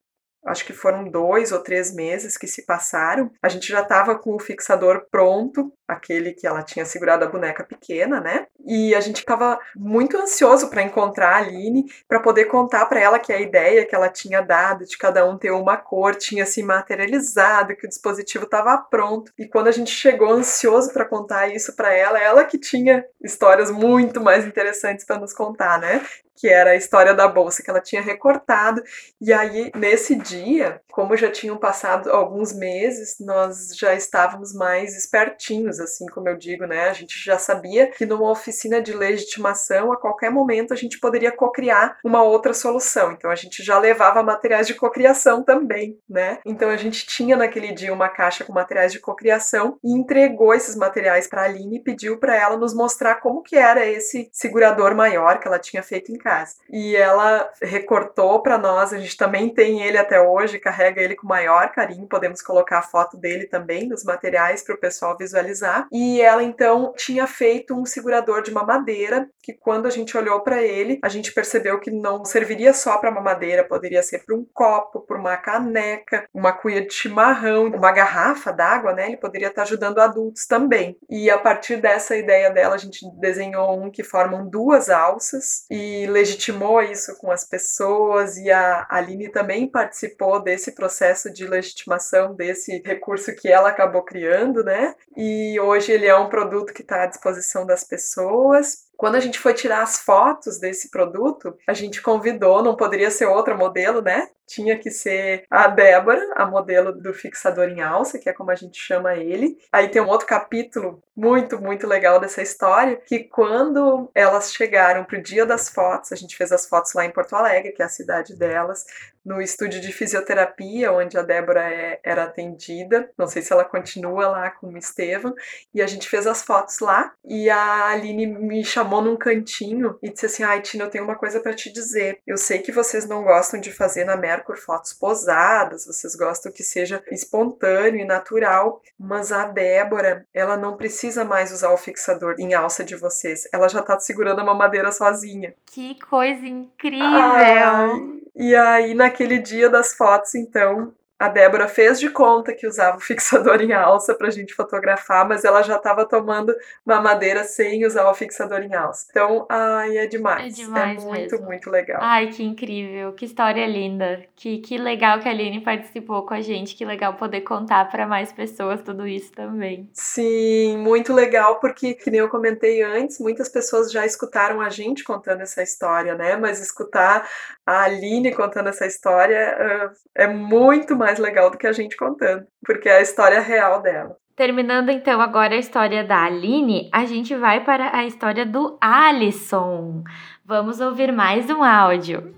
acho que foram dois ou três meses que se passaram, a gente já estava com o fixador pronto aquele que ela tinha segurado a boneca pequena, né? E a gente estava muito ansioso para encontrar a Aline, para poder contar para ela que a ideia que ela tinha dado de cada um ter uma cor tinha se materializado, que o dispositivo estava pronto. E quando a gente chegou ansioso para contar isso para ela, ela que tinha histórias muito mais interessantes para nos contar, né? que era a história da bolsa que ela tinha recortado. E aí, nesse dia, como já tinham passado alguns meses, nós já estávamos mais espertinhos, assim como eu digo, né? A gente já sabia que numa oficina de legitimação, a qualquer momento, a gente poderia cocriar uma outra solução. Então, a gente já levava materiais de cocriação também, né? Então, a gente tinha naquele dia uma caixa com materiais de cocriação e entregou esses materiais para a Aline e pediu para ela nos mostrar como que era esse segurador maior que ela tinha feito em casa. E ela recortou para nós, a gente também tem ele até hoje, carrega ele com maior carinho, podemos colocar a foto dele também nos materiais para o pessoal visualizar. E ela então tinha feito um segurador de mamadeira que quando a gente olhou para ele, a gente percebeu que não serviria só para mamadeira, poderia ser para um copo, para uma caneca, uma cuia de chimarrão, uma garrafa d'água, né? Ele poderia estar tá ajudando adultos também. E a partir dessa ideia dela, a gente desenhou um que formam duas alças e legitimou isso com as pessoas e a Aline também participou desse processo de legitimação desse recurso que ela acabou criando, né? E hoje ele é um produto que está à disposição das pessoas. Quando a gente foi tirar as fotos desse produto, a gente convidou, não poderia ser outra modelo, né? Tinha que ser a Débora, a modelo do fixador em alça, que é como a gente chama ele. Aí tem um outro capítulo muito, muito legal dessa história, que quando elas chegaram pro dia das fotos, a gente fez as fotos lá em Porto Alegre, que é a cidade delas, no estúdio de fisioterapia, onde a Débora é, era atendida. Não sei se ela continua lá com o Estevam. E a gente fez as fotos lá. E a Aline me chamou num cantinho e disse assim: Ai, Tina, eu tenho uma coisa para te dizer. Eu sei que vocês não gostam de fazer na Mercur fotos posadas, vocês gostam que seja espontâneo e natural, mas a Débora, ela não precisa mais usar o fixador em alça de vocês. Ela já tá segurando a mamadeira sozinha. Que coisa incrível! Ai, e aí, naquele dia das fotos, então, a Débora fez de conta que usava o fixador em alça para a gente fotografar, mas ela já estava tomando mamadeira sem usar o fixador em alça. Então, ai, é demais. É demais. É muito, mesmo. muito legal. Ai, que incrível. Que história linda. Que, que legal que a Aline participou com a gente. Que legal poder contar para mais pessoas tudo isso também. Sim, muito legal, porque, que nem eu comentei antes, muitas pessoas já escutaram a gente contando essa história, né? Mas escutar a Aline contando essa história uh, é muito mais mais legal do que a gente contando, porque é a história real dela. Terminando então agora a história da Aline, a gente vai para a história do Alisson. Vamos ouvir mais um áudio.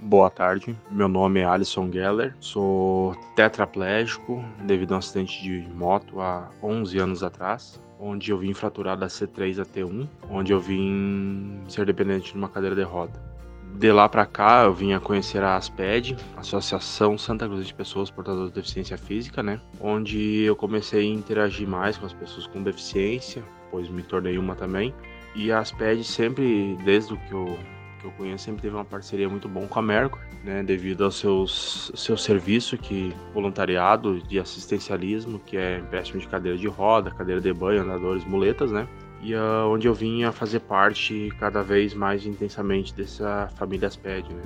Boa tarde, meu nome é Alisson Geller, sou tetraplégico devido a um acidente de moto há 11 anos atrás, onde eu vim fraturar da C3 a T1, onde eu vim ser dependente de uma cadeira de roda de lá para cá eu vim a conhecer a ASPED, Associação Santa Cruz de Pessoas Portadoras de Deficiência Física, né? Onde eu comecei a interagir mais com as pessoas com deficiência, pois me tornei uma também. E a ASPED sempre, desde o que eu, que eu conheço, sempre teve uma parceria muito bom com a Mercur, né? Devido ao seus, seu serviço, que voluntariado de assistencialismo, que é empréstimo de cadeira de roda, cadeira de banho, andadores, muletas, né? E uh, onde eu vinha fazer parte cada vez mais intensamente dessa família Asped, né?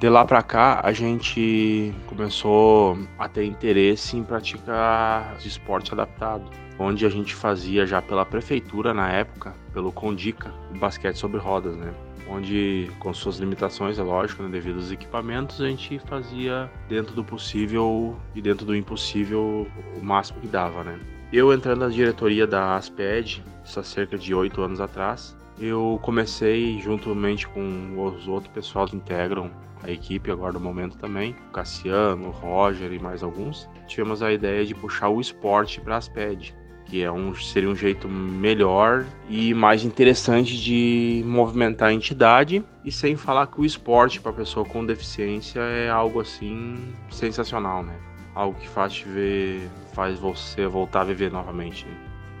De lá para cá, a gente começou a ter interesse em praticar esporte adaptado, onde a gente fazia já pela prefeitura na época, pelo Condica, basquete sobre rodas, né? Onde, com suas limitações, é lógico, né, devido aos equipamentos, a gente fazia dentro do possível e dentro do impossível o máximo que dava, né? Eu entrando na diretoria da ASPED, isso há cerca de oito anos atrás, eu comecei juntamente com os outros pessoal que integram a equipe agora no momento também, Cassiano, Roger e mais alguns, tivemos a ideia de puxar o esporte para a ASPED, que é um, seria um jeito melhor e mais interessante de movimentar a entidade e sem falar que o esporte para pessoa com deficiência é algo assim sensacional, né? algo que faz te ver, faz você voltar a viver novamente.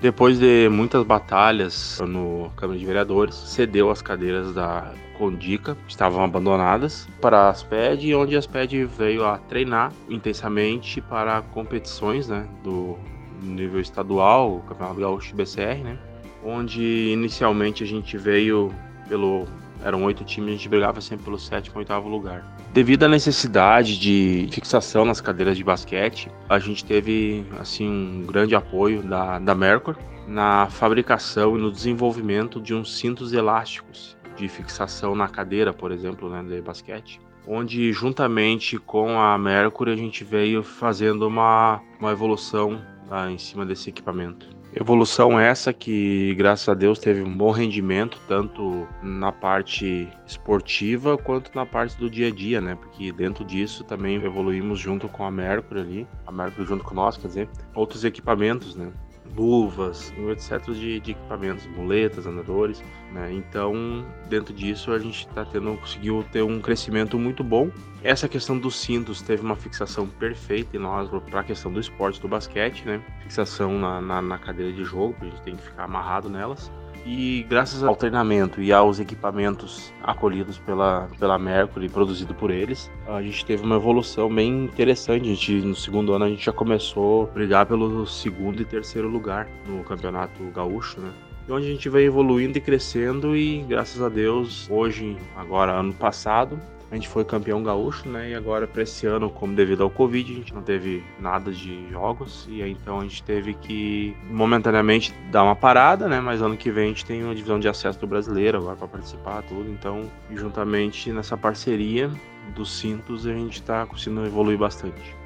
Depois de muitas batalhas no Câmara de Vereadores, cedeu as cadeiras da Condica, que estavam abandonadas, para a ASPED, onde a ASPED veio a treinar intensamente para competições né, do, nível estadual, o Campeonato Gaúcho BCR, né? Onde inicialmente a gente veio pelo. Eram oito times, a gente brigava sempre pelo sétimo e oitavo lugar. Devido à necessidade de fixação nas cadeiras de basquete, a gente teve assim um grande apoio da, da Mercury na fabricação e no desenvolvimento de uns cintos elásticos de fixação na cadeira, por exemplo, né, de basquete onde juntamente com a Mercury a gente veio fazendo uma, uma evolução tá, em cima desse equipamento. Evolução essa que, graças a Deus, teve um bom rendimento, tanto na parte esportiva quanto na parte do dia a dia, né? Porque dentro disso também evoluímos junto com a Mercury ali, a Mercury junto com nós, quer dizer, outros equipamentos, né? Luvas, etc. De, de, equipamentos, muletas, andadores. Né? Então, dentro disso, a gente está tendo, conseguiu ter um crescimento muito bom. Essa questão dos cintos teve uma fixação perfeita em nós para a questão do esporte, do basquete, né? Fixação na, na, na cadeira de jogo, a gente tem que ficar amarrado nelas. E graças ao treinamento e aos equipamentos acolhidos pela, pela Mercury, produzido por eles, a gente teve uma evolução bem interessante. A gente, no segundo ano a gente já começou a brigar pelo segundo e terceiro lugar no campeonato gaúcho, né? onde a gente veio evoluindo e crescendo e graças a Deus hoje, agora ano passado, a gente foi campeão gaúcho, né? E agora para esse ano, como devido ao Covid, a gente não teve nada de jogos e aí, então a gente teve que momentaneamente dar uma parada, né? Mas ano que vem a gente tem uma divisão de acesso do brasileiro agora para participar tudo, então juntamente nessa parceria dos cintos a gente está conseguindo evoluir bastante.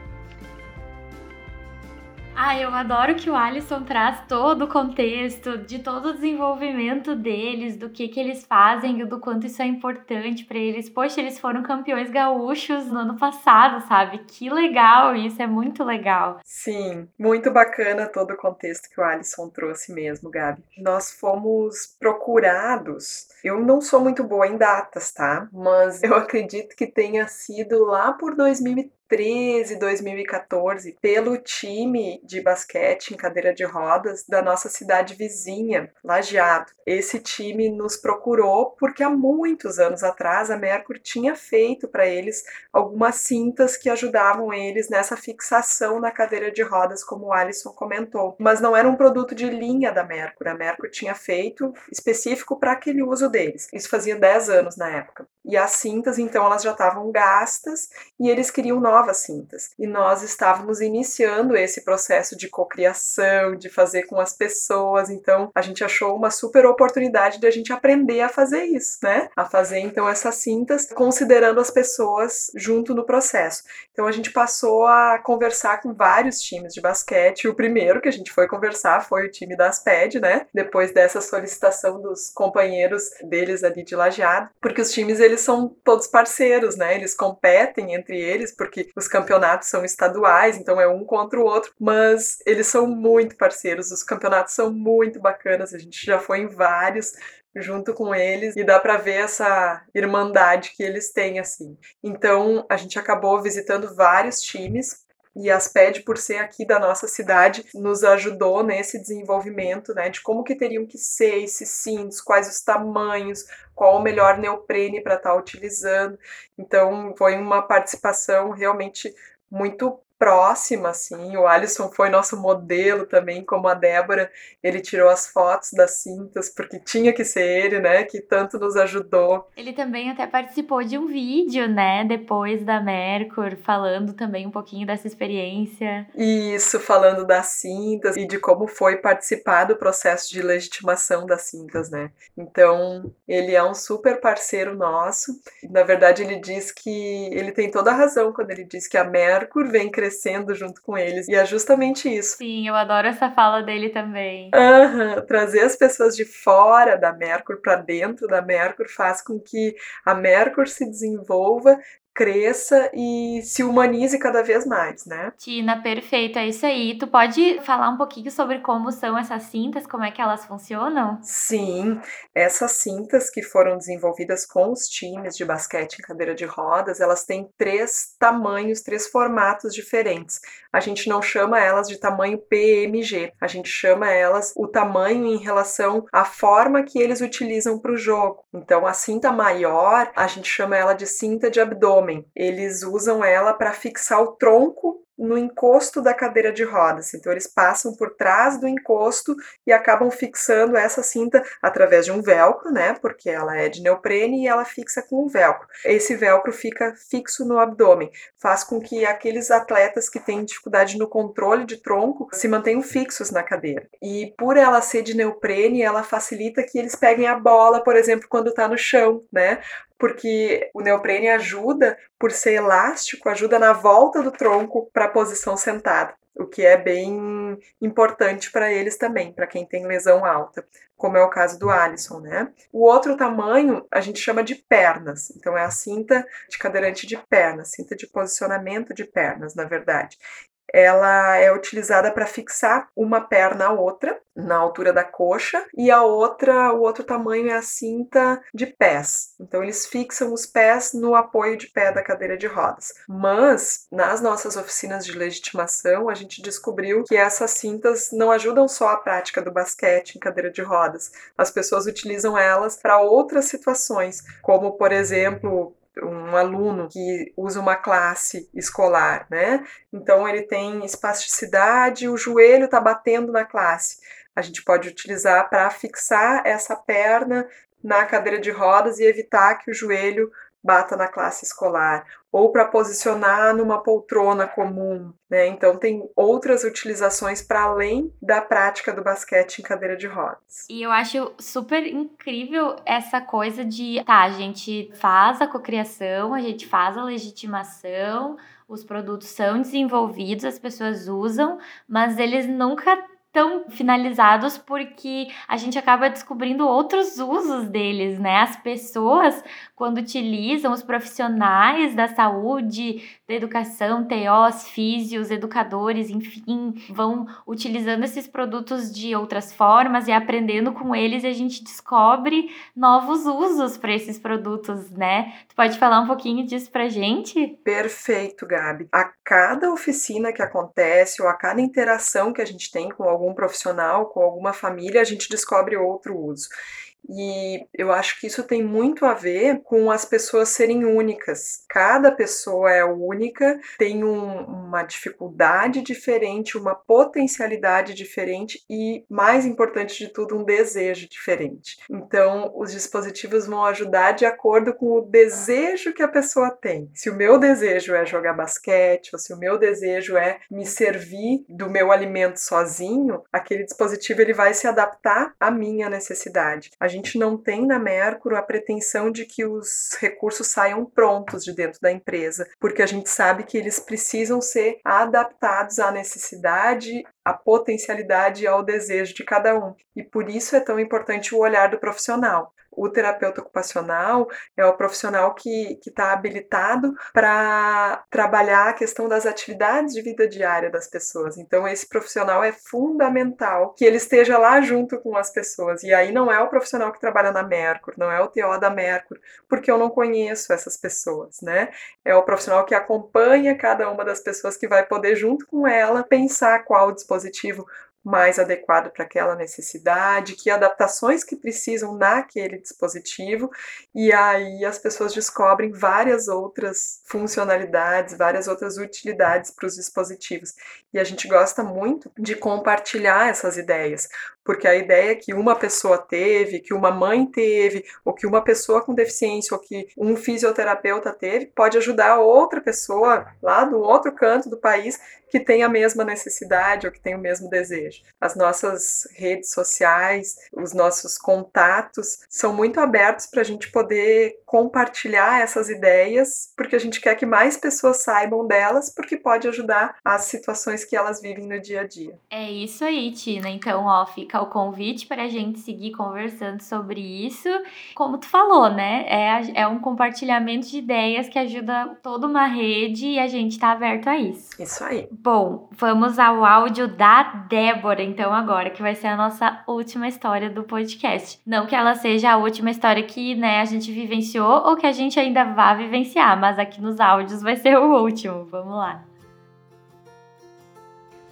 Ah, eu adoro que o Alisson traz todo o contexto de todo o desenvolvimento deles, do que que eles fazem e do quanto isso é importante para eles. Poxa, eles foram campeões gaúchos no ano passado, sabe? Que legal, isso é muito legal. Sim, muito bacana todo o contexto que o Alisson trouxe mesmo, Gabi. Nós fomos procurados. Eu não sou muito boa em datas, tá? Mas eu acredito que tenha sido lá por 2013 2013, 2014, pelo time de basquete em cadeira de rodas da nossa cidade vizinha, Lajeado. Esse time nos procurou porque há muitos anos atrás a Mercury tinha feito para eles algumas cintas que ajudavam eles nessa fixação na cadeira de rodas, como o Alisson comentou. Mas não era um produto de linha da Mercury, a Mercury tinha feito específico para aquele uso deles. Isso fazia 10 anos na época. E as cintas, então, elas já estavam gastas e eles queriam novas cintas. E nós estávamos iniciando esse processo de cocriação, de fazer com as pessoas. Então, a gente achou uma super oportunidade de a gente aprender a fazer isso, né? A fazer então essas cintas considerando as pessoas junto no processo. Então, a gente passou a conversar com vários times de basquete. O primeiro que a gente foi conversar foi o time da Asped, né? Depois dessa solicitação dos companheiros deles ali de lajeado, porque os times eles são todos parceiros, né? Eles competem entre eles porque os campeonatos são estaduais, então é um contra o outro, mas eles são muito parceiros, os campeonatos são muito bacanas, a gente já foi em vários junto com eles e dá para ver essa irmandade que eles têm assim. Então, a gente acabou visitando vários times e a Asped, por ser aqui da nossa cidade, nos ajudou nesse desenvolvimento, né, de como que teriam que ser esses cintos, quais os tamanhos, qual o melhor neoprene para estar tá utilizando. Então, foi uma participação realmente muito próxima, assim. O Alisson foi nosso modelo também, como a Débora. Ele tirou as fotos das cintas, porque tinha que ser ele, né? Que tanto nos ajudou. Ele também até participou de um vídeo, né? Depois da Mercur, falando também um pouquinho dessa experiência. Isso, falando das cintas e de como foi participar do processo de legitimação das cintas, né? Então, ele é um super parceiro nosso. Na verdade, ele diz que ele tem toda a razão quando ele diz que a Mercur vem crescendo crescendo junto com eles. E é justamente isso. Sim, eu adoro essa fala dele também. Uhum. Trazer as pessoas de fora da Mercury para dentro da Mercury faz com que a Mercury se desenvolva cresça e se humanize cada vez mais, né? Tina, perfeito, é isso aí. Tu pode falar um pouquinho sobre como são essas cintas, como é que elas funcionam? Sim, essas cintas que foram desenvolvidas com os times de basquete em cadeira de rodas, elas têm três tamanhos, três formatos diferentes. A gente não chama elas de tamanho PMG, a gente chama elas o tamanho em relação à forma que eles utilizam para o jogo. Então, a cinta maior, a gente chama ela de cinta de abdômen homem. Eles usam ela para fixar o tronco no encosto da cadeira de rodas. Então, eles passam por trás do encosto e acabam fixando essa cinta através de um velcro, né? Porque ela é de neoprene e ela fixa com o velcro. Esse velcro fica fixo no abdômen, faz com que aqueles atletas que têm dificuldade no controle de tronco se mantenham fixos na cadeira. E por ela ser de neoprene, ela facilita que eles peguem a bola, por exemplo, quando está no chão, né? Porque o neoprene ajuda, por ser elástico, ajuda na volta do tronco para a posição sentada, o que é bem importante para eles também, para quem tem lesão alta, como é o caso do Alisson, né? O outro tamanho a gente chama de pernas, então é a cinta de cadeirante de pernas, cinta de posicionamento de pernas, na verdade ela é utilizada para fixar uma perna à outra, na altura da coxa, e a outra, o outro tamanho é a cinta de pés. Então eles fixam os pés no apoio de pé da cadeira de rodas. Mas nas nossas oficinas de legitimação, a gente descobriu que essas cintas não ajudam só a prática do basquete em cadeira de rodas. As pessoas utilizam elas para outras situações, como por exemplo, um aluno que usa uma classe escolar, né? Então ele tem espasticidade, o joelho está batendo na classe. A gente pode utilizar para fixar essa perna na cadeira de rodas e evitar que o joelho bata na classe escolar, ou para posicionar numa poltrona comum, né? Então tem outras utilizações para além da prática do basquete em cadeira de rodas. E eu acho super incrível essa coisa de, tá, a gente faz a cocriação, a gente faz a legitimação, os produtos são desenvolvidos, as pessoas usam, mas eles nunca tão finalizados porque a gente acaba descobrindo outros usos deles, né? As pessoas, quando utilizam, os profissionais da saúde, da educação, TOs, físios, educadores, enfim, vão utilizando esses produtos de outras formas e aprendendo com eles e a gente descobre novos usos para esses produtos, né? Tu pode falar um pouquinho disso pra gente? Perfeito, Gabi. A cada oficina que acontece ou a cada interação que a gente tem com algum profissional, com alguma família, a gente descobre outro uso. E eu acho que isso tem muito a ver com as pessoas serem únicas. Cada pessoa é única, tem um, uma dificuldade diferente, uma potencialidade diferente e, mais importante de tudo, um desejo diferente. Então, os dispositivos vão ajudar de acordo com o desejo que a pessoa tem. Se o meu desejo é jogar basquete, ou se o meu desejo é me servir do meu alimento sozinho, aquele dispositivo ele vai se adaptar à minha necessidade. A gente não tem na Mercury a pretensão de que os recursos saiam prontos de dentro da empresa, porque a gente sabe que eles precisam ser adaptados à necessidade, à potencialidade e ao desejo de cada um. E por isso é tão importante o olhar do profissional o terapeuta ocupacional é o profissional que está habilitado para trabalhar a questão das atividades de vida diária das pessoas. Então, esse profissional é fundamental que ele esteja lá junto com as pessoas. E aí não é o profissional que trabalha na Mercur, não é o TO da Mercur, porque eu não conheço essas pessoas, né? É o profissional que acompanha cada uma das pessoas que vai poder, junto com ela, pensar qual dispositivo mais adequado para aquela necessidade, que adaptações que precisam naquele dispositivo, e aí as pessoas descobrem várias outras funcionalidades, várias outras utilidades para os dispositivos. E a gente gosta muito de compartilhar essas ideias, porque a ideia que uma pessoa teve, que uma mãe teve, ou que uma pessoa com deficiência, ou que um fisioterapeuta teve, pode ajudar outra pessoa lá do outro canto do país que tem a mesma necessidade ou que tem o mesmo desejo. As nossas redes sociais, os nossos contatos são muito abertos para a gente poder compartilhar essas ideias, porque a gente quer que mais pessoas saibam delas, porque pode ajudar as situações que elas vivem no dia a dia. É isso aí, Tina. Então, ó, fica o convite para a gente seguir conversando sobre isso. Como tu falou, né? É, é um compartilhamento de ideias que ajuda toda uma rede e a gente está aberto a isso. Isso aí. Bom, vamos ao áudio da Débora, então, agora, que vai ser a nossa última história do podcast. Não que ela seja a última história que, né, a gente vivenciou ou que a gente ainda vá vivenciar, mas aqui nos áudios vai ser o último. Vamos lá.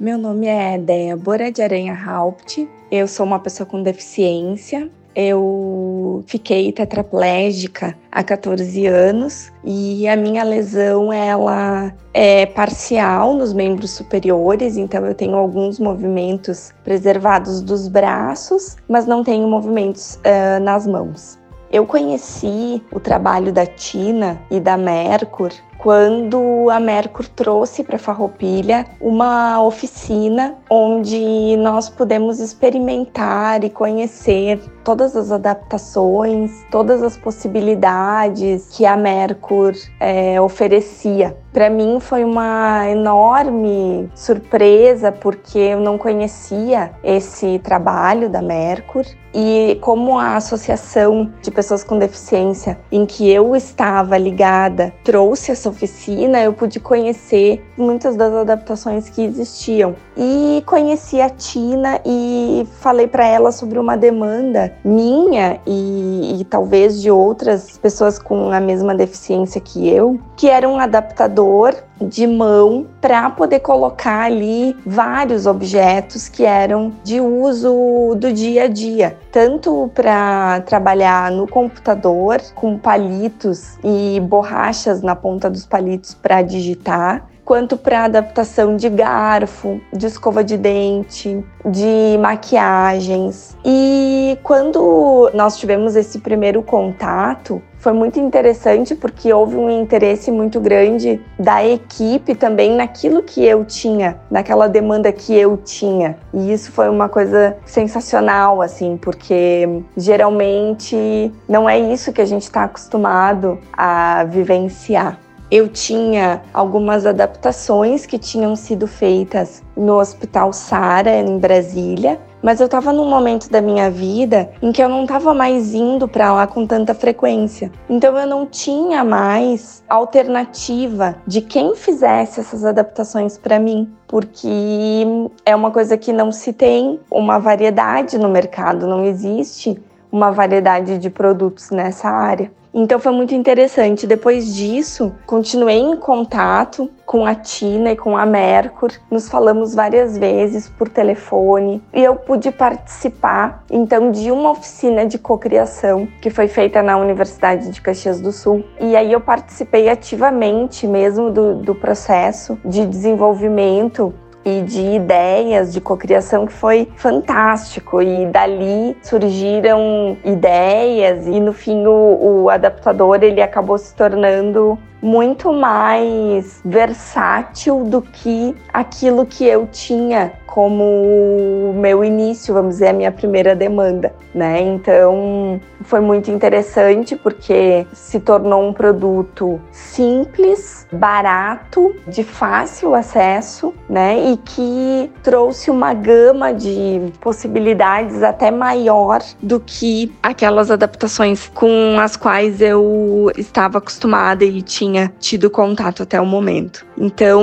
Meu nome é Débora de Aranha Haupt. Eu sou uma pessoa com deficiência eu fiquei tetraplégica há 14 anos e a minha lesão ela é parcial nos membros superiores, então eu tenho alguns movimentos preservados dos braços, mas não tenho movimentos uh, nas mãos. Eu conheci o trabalho da Tina e da Mercur quando a Mercur trouxe para Farroupilha uma oficina onde nós pudemos experimentar e conhecer todas as adaptações, todas as possibilidades que a Mercur é, oferecia. Para mim foi uma enorme surpresa porque eu não conhecia esse trabalho da Mercur e como a associação de pessoas com deficiência em que eu estava ligada trouxe essa oficina, eu pude conhecer muitas das adaptações que existiam. E conheci a Tina e falei para ela sobre uma demanda minha e, e talvez de outras pessoas com a mesma deficiência que eu, que era um adaptador de mão para poder colocar ali vários objetos que eram de uso do dia a dia, tanto para trabalhar no computador com palitos e borrachas na ponta dos palitos para digitar, quanto para adaptação de garfo, de escova de dente, de maquiagens. E quando nós tivemos esse primeiro contato, foi muito interessante porque houve um interesse muito grande da equipe também naquilo que eu tinha, naquela demanda que eu tinha. E isso foi uma coisa sensacional, assim, porque geralmente não é isso que a gente está acostumado a vivenciar eu tinha algumas adaptações que tinham sido feitas no Hospital Sara, em Brasília, mas eu estava num momento da minha vida em que eu não estava mais indo para lá com tanta frequência. Então eu não tinha mais alternativa de quem fizesse essas adaptações para mim, porque é uma coisa que não se tem uma variedade no mercado, não existe uma variedade de produtos nessa área. Então foi muito interessante. Depois disso, continuei em contato com a Tina e com a Mercur. Nos falamos várias vezes por telefone e eu pude participar então de uma oficina de cocriação que foi feita na Universidade de Caxias do Sul. E aí eu participei ativamente mesmo do, do processo de desenvolvimento e de ideias de cocriação que foi fantástico. E dali surgiram ideias e no fim o, o adaptador ele acabou se tornando muito mais versátil do que aquilo que eu tinha como meu início, vamos dizer, a minha primeira demanda, né? Então, foi muito interessante porque se tornou um produto simples, barato, de fácil acesso, né? E que trouxe uma gama de possibilidades até maior do que aquelas adaptações com as quais eu estava acostumada e tinha tido contato até o momento. Então,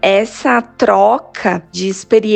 essa troca de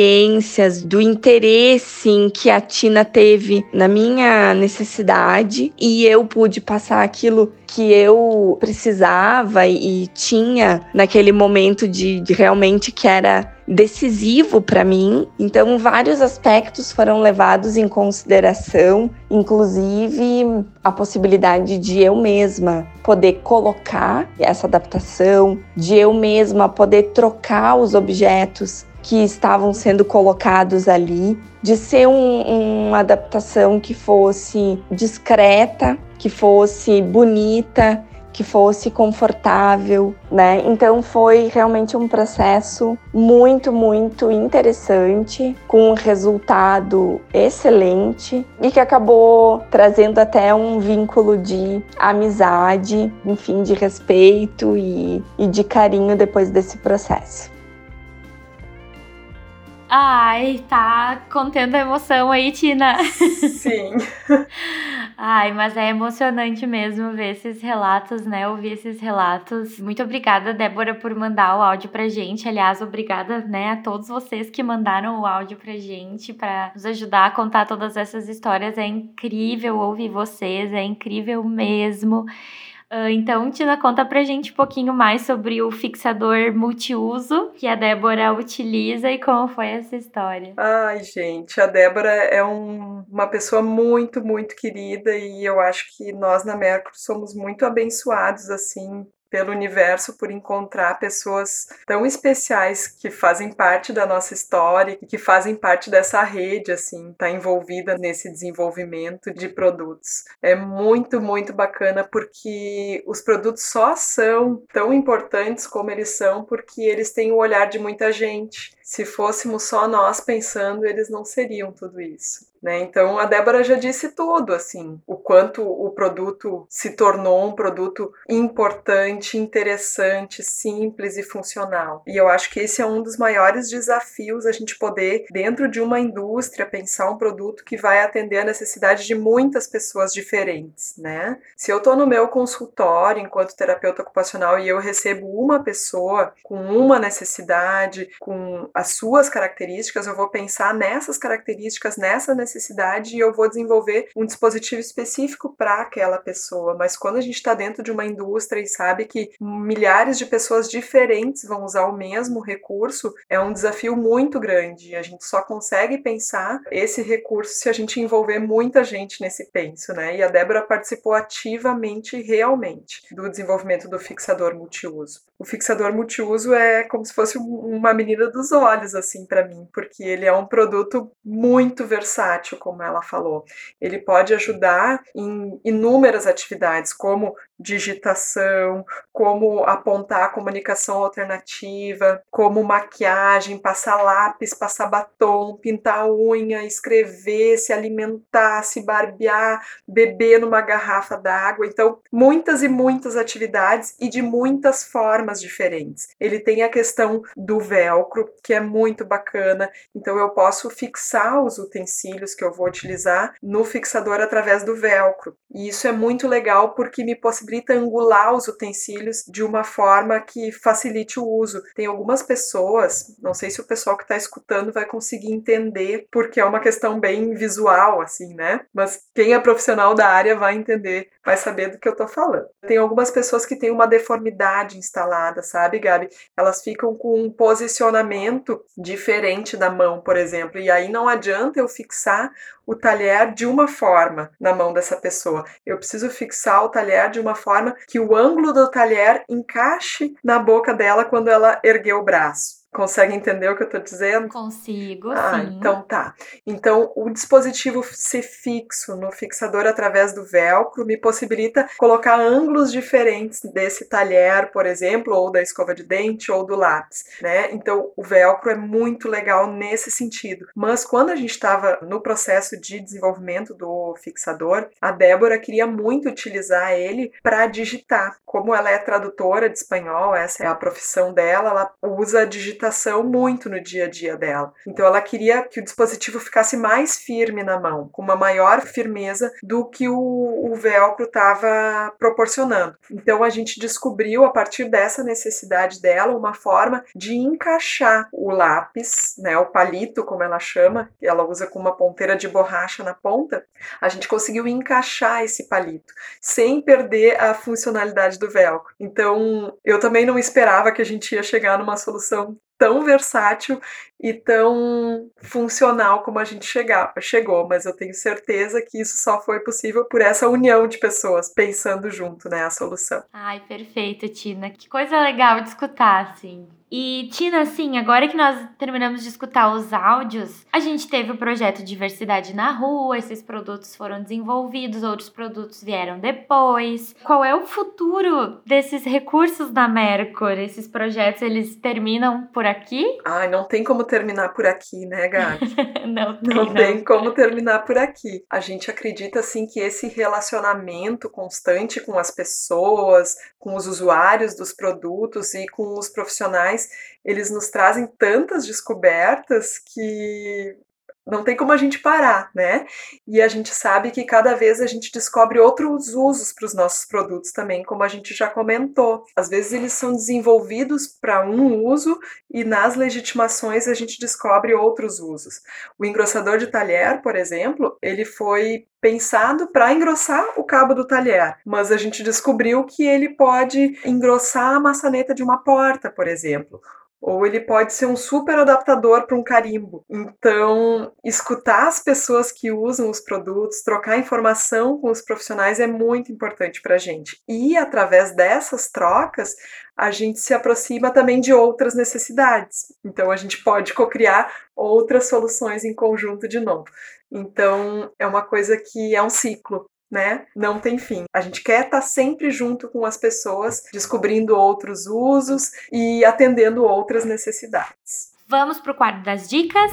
experiências, do interesse em que a Tina teve na minha necessidade e eu pude passar aquilo que eu precisava e tinha naquele momento de, de realmente que era decisivo para mim. Então, vários aspectos foram levados em consideração, inclusive a possibilidade de eu mesma poder colocar essa adaptação, de eu mesma poder trocar os objetos que estavam sendo colocados ali, de ser um, uma adaptação que fosse discreta, que fosse bonita, que fosse confortável, né? Então foi realmente um processo muito, muito interessante, com um resultado excelente e que acabou trazendo até um vínculo de amizade, enfim, de respeito e, e de carinho depois desse processo. Ai, tá contendo a emoção aí, Tina. Sim. [laughs] Ai, mas é emocionante mesmo ver esses relatos, né? Ouvir esses relatos. Muito obrigada, Débora, por mandar o áudio pra gente. Aliás, obrigada, né, a todos vocês que mandaram o áudio pra gente para nos ajudar a contar todas essas histórias. É incrível ouvir vocês, é incrível mesmo. Uh, então, Tina, conta pra gente um pouquinho mais sobre o fixador multiuso que a Débora utiliza e como foi essa história. Ai, gente, a Débora é um, uma pessoa muito, muito querida e eu acho que nós na Mercury somos muito abençoados, assim, pelo universo por encontrar pessoas tão especiais que fazem parte da nossa história e que fazem parte dessa rede, assim, tá envolvida nesse desenvolvimento de produtos. É muito, muito bacana porque os produtos só são tão importantes como eles são porque eles têm o olhar de muita gente. Se fôssemos só nós pensando, eles não seriam tudo isso. Né? Então a Débora já disse tudo, assim, o quanto o produto se tornou um produto importante, interessante, simples e funcional. E eu acho que esse é um dos maiores desafios a gente poder, dentro de uma indústria, pensar um produto que vai atender a necessidade de muitas pessoas diferentes, né? Se eu estou no meu consultório enquanto terapeuta ocupacional e eu recebo uma pessoa com uma necessidade, com as suas características, eu vou pensar nessas características, nessa necessidade e eu vou desenvolver um dispositivo específico para aquela pessoa. Mas quando a gente está dentro de uma indústria e sabe que milhares de pessoas diferentes vão usar o mesmo recurso, é um desafio muito grande. A gente só consegue pensar esse recurso se a gente envolver muita gente nesse penso, né? E a Débora participou ativamente, realmente, do desenvolvimento do fixador multiuso. O fixador multiuso é como se fosse uma menina dos olhos, assim, para mim, porque ele é um produto muito versátil como ela falou. Ele pode ajudar em inúmeras atividades, como digitação, como apontar comunicação alternativa, como maquiagem, passar lápis, passar batom, pintar unha, escrever, se alimentar, se barbear, beber numa garrafa d'água. Então, muitas e muitas atividades e de muitas formas diferentes. Ele tem a questão do velcro, que é muito bacana. Então, eu posso fixar os utensílios que eu vou utilizar no fixador através do velcro. E isso é muito legal porque me possibilita angular os utensílios de uma forma que facilite o uso. Tem algumas pessoas, não sei se o pessoal que está escutando vai conseguir entender, porque é uma questão bem visual, assim, né? Mas quem é profissional da área vai entender, vai saber do que eu tô falando. Tem algumas pessoas que têm uma deformidade instalada, sabe, Gabi? Elas ficam com um posicionamento diferente da mão, por exemplo, e aí não adianta eu fixar o talher de uma forma na mão dessa pessoa. Eu preciso fixar o talher de uma forma que o ângulo do talher encaixe na boca dela quando ela erguer o braço. Consegue entender o que eu estou dizendo? Consigo, ah, sim. Então tá. Então o dispositivo ser fixo no fixador através do velcro me possibilita colocar ângulos diferentes desse talher, por exemplo, ou da escova de dente ou do lápis, né? Então o velcro é muito legal nesse sentido. Mas quando a gente estava no processo de desenvolvimento do fixador, a Débora queria muito utilizar ele para digitar. Como ela é tradutora de espanhol, essa é a profissão dela, ela usa digitar muito no dia a dia dela. Então ela queria que o dispositivo ficasse mais firme na mão, com uma maior firmeza do que o, o velcro estava proporcionando. Então a gente descobriu a partir dessa necessidade dela uma forma de encaixar o lápis, né, o palito como ela chama, que ela usa com uma ponteira de borracha na ponta. A gente conseguiu encaixar esse palito sem perder a funcionalidade do velcro. Então eu também não esperava que a gente ia chegar numa solução tão versátil e tão funcional como a gente chegar, chegou, mas eu tenho certeza que isso só foi possível por essa união de pessoas pensando junto, né, a solução. Ai, perfeito, Tina. Que coisa legal de escutar, assim. E, Tina, assim, agora que nós terminamos de escutar os áudios, a gente teve o projeto Diversidade na Rua, esses produtos foram desenvolvidos, outros produtos vieram depois. Qual é o futuro desses recursos da Mercur? Esses projetos, eles terminam por aqui? Ai, não tem como terminar por aqui, né, Gabi? [laughs] não tem. Não, não tem como terminar por aqui. A gente acredita, assim, que esse relacionamento constante com as pessoas, com os usuários dos produtos e com os profissionais, eles nos trazem tantas descobertas que não tem como a gente parar, né? E a gente sabe que cada vez a gente descobre outros usos para os nossos produtos também, como a gente já comentou. Às vezes eles são desenvolvidos para um uso e nas legitimações a gente descobre outros usos. O engrossador de talher, por exemplo, ele foi pensado para engrossar o cabo do talher, mas a gente descobriu que ele pode engrossar a maçaneta de uma porta, por exemplo, ou ele pode ser um super adaptador para um carimbo. Então, escutar as pessoas que usam os produtos, trocar informação com os profissionais é muito importante para a gente. E através dessas trocas, a gente se aproxima também de outras necessidades. Então, a gente pode co-criar outras soluções em conjunto de novo. Então, é uma coisa que é um ciclo né? Não tem fim. A gente quer estar tá sempre junto com as pessoas, descobrindo outros usos e atendendo outras necessidades. Vamos para o quadro das dicas.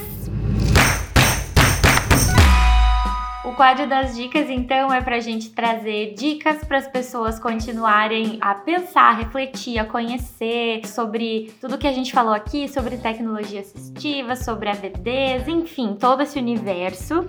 Quadro das dicas, então, é para a gente trazer dicas para as pessoas continuarem a pensar, a refletir, a conhecer sobre tudo que a gente falou aqui, sobre tecnologia assistiva, sobre AVDs, enfim, todo esse universo.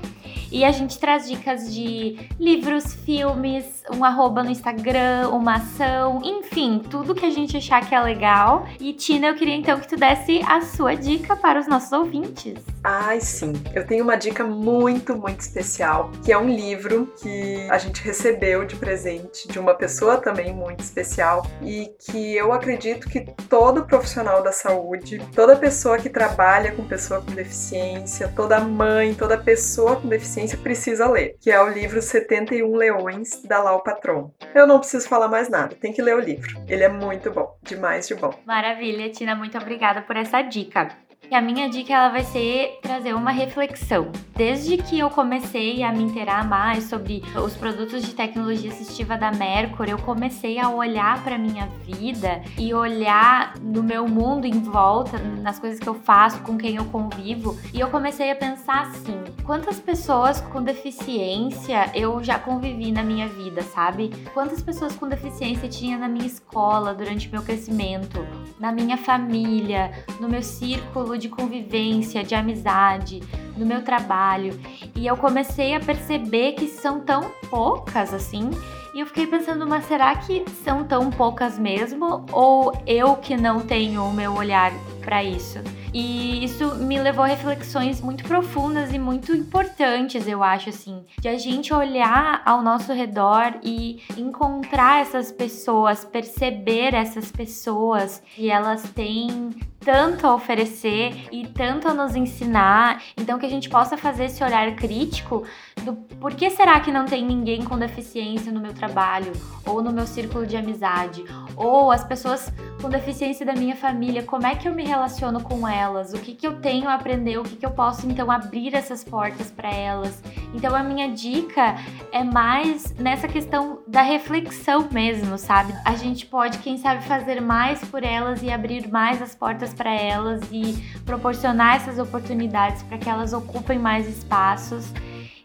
E a gente traz dicas de livros, filmes, um arroba no Instagram, uma ação, enfim, tudo que a gente achar que é legal. E Tina, eu queria então que tu desse a sua dica para os nossos ouvintes. Ai, sim. Eu tenho uma dica muito, muito especial, que é um livro que a gente recebeu de presente de uma pessoa também muito especial e que eu acredito que todo profissional da saúde, toda pessoa que trabalha com pessoa com deficiência, toda mãe, toda pessoa com deficiência precisa ler, que é o livro 71 Leões da Lau Patron. Eu não preciso falar mais nada, tem que ler o livro. Ele é muito bom, demais de bom. Maravilha, Tina, muito obrigada por essa dica. E a minha dica ela vai ser trazer uma reflexão. Desde que eu comecei a me inteirar mais sobre os produtos de tecnologia assistiva da Mercury, eu comecei a olhar para minha vida e olhar no meu mundo em volta, nas coisas que eu faço, com quem eu convivo, e eu comecei a pensar assim: quantas pessoas com deficiência eu já convivi na minha vida, sabe? Quantas pessoas com deficiência tinha na minha escola durante meu crescimento, na minha família, no meu círculo de convivência, de amizade, no meu trabalho. E eu comecei a perceber que são tão poucas assim. E eu fiquei pensando, mas será que são tão poucas mesmo? Ou eu que não tenho o meu olhar para isso? E isso me levou a reflexões muito profundas e muito importantes, eu acho, assim, de a gente olhar ao nosso redor e encontrar essas pessoas, perceber essas pessoas e elas têm tanto a oferecer e tanto a nos ensinar, então que a gente possa fazer esse olhar crítico do por que será que não tem ninguém com deficiência no meu trabalho ou no meu círculo de amizade, ou as pessoas com deficiência da minha família, como é que eu me relaciono com elas, o que, que eu tenho a aprender, o que, que eu posso então abrir essas portas para elas. Então a minha dica é mais nessa questão da reflexão mesmo, sabe? A gente pode, quem sabe, fazer mais por elas e abrir mais as portas para elas e proporcionar essas oportunidades para que elas ocupem mais espaços.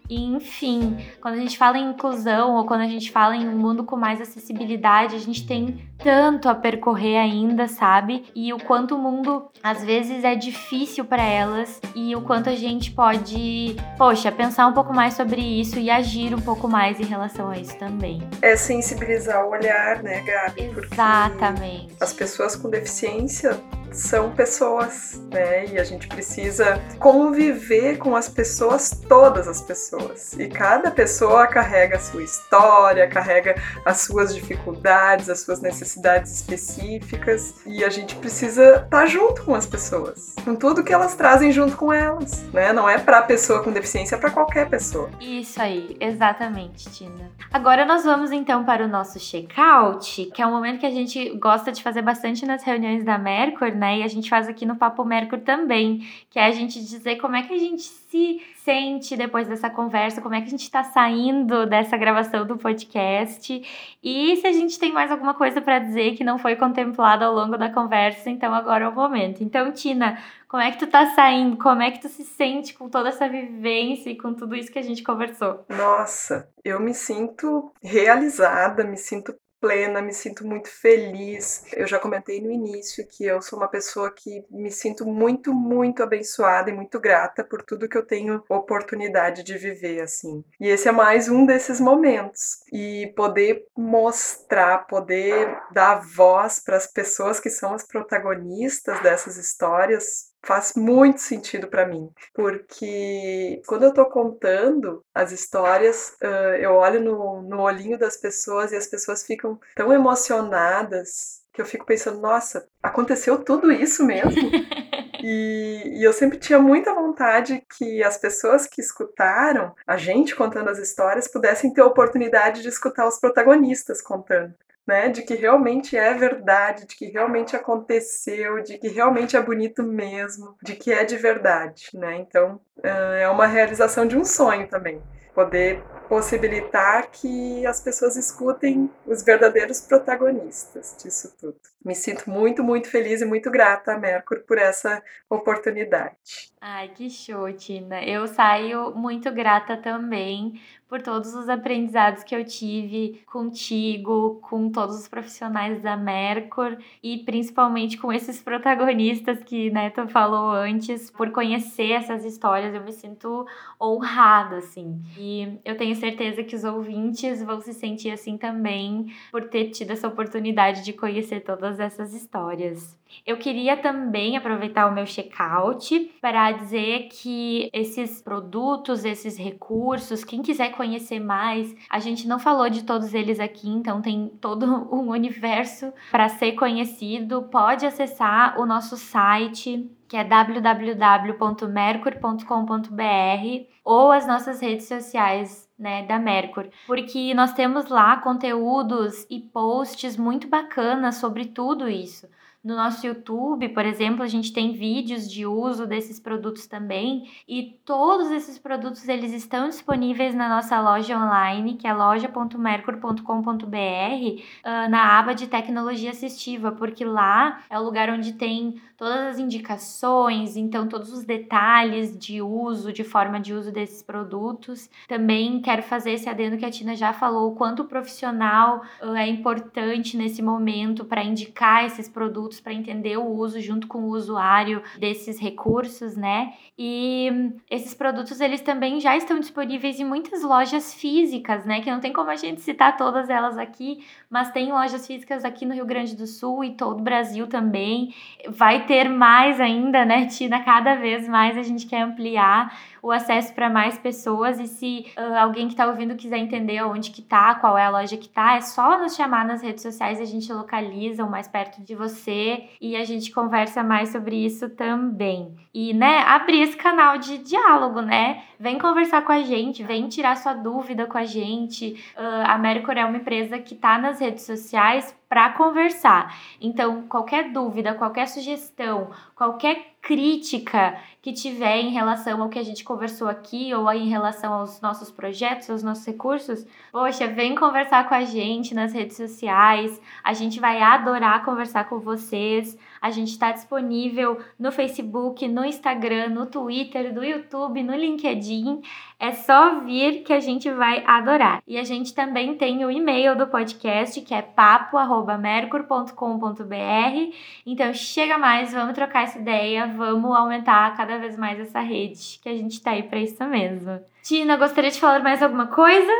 E, enfim, quando a gente fala em inclusão ou quando a gente fala em um mundo com mais acessibilidade, a gente tem tanto a percorrer ainda, sabe? E o quanto o mundo às vezes é difícil para elas e o quanto a gente pode, poxa, pensar um pouco mais sobre isso e agir um pouco mais em relação a isso também. É sensibilizar o olhar, né, Gabi? Exatamente. as pessoas com deficiência são pessoas, né? E a gente precisa conviver com as pessoas, todas as pessoas. E cada pessoa carrega a sua história, carrega as suas dificuldades, as suas necessidades específicas. E a gente precisa estar tá junto com as pessoas, com tudo que elas trazem junto com elas, né? Não é para pessoa com deficiência, é para qualquer pessoa. Isso aí, exatamente, Tina. Agora nós vamos então para o nosso check-out, que é um momento que a gente gosta de fazer bastante nas reuniões da Mercur, né? E a gente faz aqui no Papo Mercur também, que é a gente dizer como é que a gente se sente depois dessa conversa, como é que a gente está saindo dessa gravação do podcast e se a gente tem mais alguma coisa para dizer que não foi contemplada ao longo da conversa, então agora é o momento. Então, Tina, como é que tu tá saindo? Como é que tu se sente com toda essa vivência e com tudo isso que a gente conversou? Nossa, eu me sinto realizada, me sinto plena, me sinto muito feliz. Eu já comentei no início que eu sou uma pessoa que me sinto muito, muito abençoada e muito grata por tudo que eu tenho oportunidade de viver assim. E esse é mais um desses momentos e poder mostrar, poder dar voz para as pessoas que são as protagonistas dessas histórias faz muito sentido para mim, porque quando eu estou contando as histórias, uh, eu olho no, no olhinho das pessoas e as pessoas ficam tão emocionadas que eu fico pensando, nossa, aconteceu tudo isso mesmo? [laughs] E, e, eu sempre tinha muita vontade que as pessoas que escutaram a gente contando as histórias pudessem ter a oportunidade de escutar os protagonistas contando né? De que realmente é verdade, de que realmente aconteceu, de que realmente é bonito mesmo, de que é de verdade, né? Então é uma realização de um sonho também, poder possibilitar que as pessoas escutem os verdadeiros protagonistas disso tudo. Me sinto muito, muito feliz e muito grata a Mercury por essa oportunidade. Ai, que show, Tina. Eu saio muito grata também por todos os aprendizados que eu tive contigo, com todos os profissionais da Mercur e principalmente com esses protagonistas que Neto falou antes, por conhecer essas histórias, eu me sinto honrada, assim. E eu tenho certeza que os ouvintes vão se sentir assim também por ter tido essa oportunidade de conhecer todas essas histórias. Eu queria também aproveitar o meu checkout para dizer que esses produtos, esses recursos, quem quiser conhecer mais, a gente não falou de todos eles aqui, então tem todo [laughs] um universo para ser conhecido. Pode acessar o nosso site que é www.mercur.com.br ou as nossas redes sociais né, da Mercur, porque nós temos lá conteúdos e posts muito bacanas sobre tudo isso. No nosso YouTube, por exemplo, a gente tem vídeos de uso desses produtos também, e todos esses produtos eles estão disponíveis na nossa loja online, que é loja.mercur.com.br, uh, na aba de tecnologia assistiva, porque lá é o lugar onde tem todas as indicações, então todos os detalhes de uso, de forma de uso desses produtos. Também quero fazer esse adendo que a Tina já falou, o quanto o profissional é importante nesse momento para indicar esses produtos produtos para entender o uso junto com o usuário desses recursos, né? E esses produtos eles também já estão disponíveis em muitas lojas físicas, né? Que não tem como a gente citar todas elas aqui, mas tem lojas físicas aqui no Rio Grande do Sul e todo o Brasil também. Vai ter mais ainda, né, Tina? Cada vez mais a gente quer ampliar o acesso para mais pessoas e se uh, alguém que está ouvindo quiser entender onde que tá, qual é a loja que tá, é só nos chamar nas redes sociais, a gente localiza o mais perto de você e a gente conversa mais sobre isso também. E, né, abrir esse canal de diálogo, né? Vem conversar com a gente, vem tirar sua dúvida com a gente. Uh, a Mercor é uma empresa que tá nas redes sociais para conversar. Então, qualquer dúvida, qualquer sugestão, qualquer crítica que tiver em relação ao que a gente conversou aqui ou em relação aos nossos projetos, aos nossos recursos, poxa, vem conversar com a gente nas redes sociais. A gente vai adorar conversar com vocês. A gente está disponível no Facebook, no Instagram, no Twitter, no YouTube, no LinkedIn. É só vir que a gente vai adorar. E a gente também tem o e-mail do podcast, que é papo@mercur.com.br. Então chega mais, vamos trocar essa ideia, vamos aumentar cada vez mais essa rede, que a gente está aí para isso mesmo. Tina, gostaria de falar mais alguma coisa?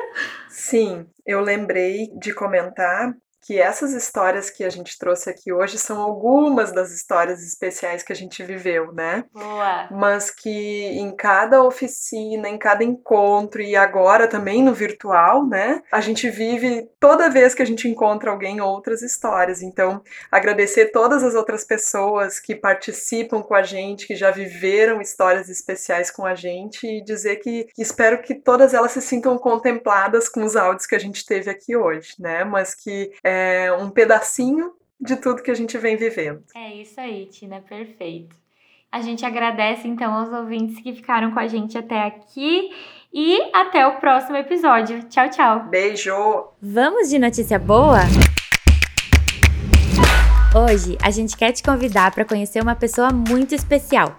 Sim, eu lembrei de comentar que essas histórias que a gente trouxe aqui hoje são algumas das histórias especiais que a gente viveu, né? Boa. Mas que em cada oficina, em cada encontro e agora também no virtual, né? A gente vive toda vez que a gente encontra alguém outras histórias. Então, agradecer todas as outras pessoas que participam com a gente, que já viveram histórias especiais com a gente e dizer que, que espero que todas elas se sintam contempladas com os áudios que a gente teve aqui hoje, né? Mas que é, é, um pedacinho de tudo que a gente vem vivendo. É isso aí, Tina, perfeito. A gente agradece então aos ouvintes que ficaram com a gente até aqui e até o próximo episódio. Tchau, tchau. Beijo. Vamos de notícia boa? Hoje a gente quer te convidar para conhecer uma pessoa muito especial.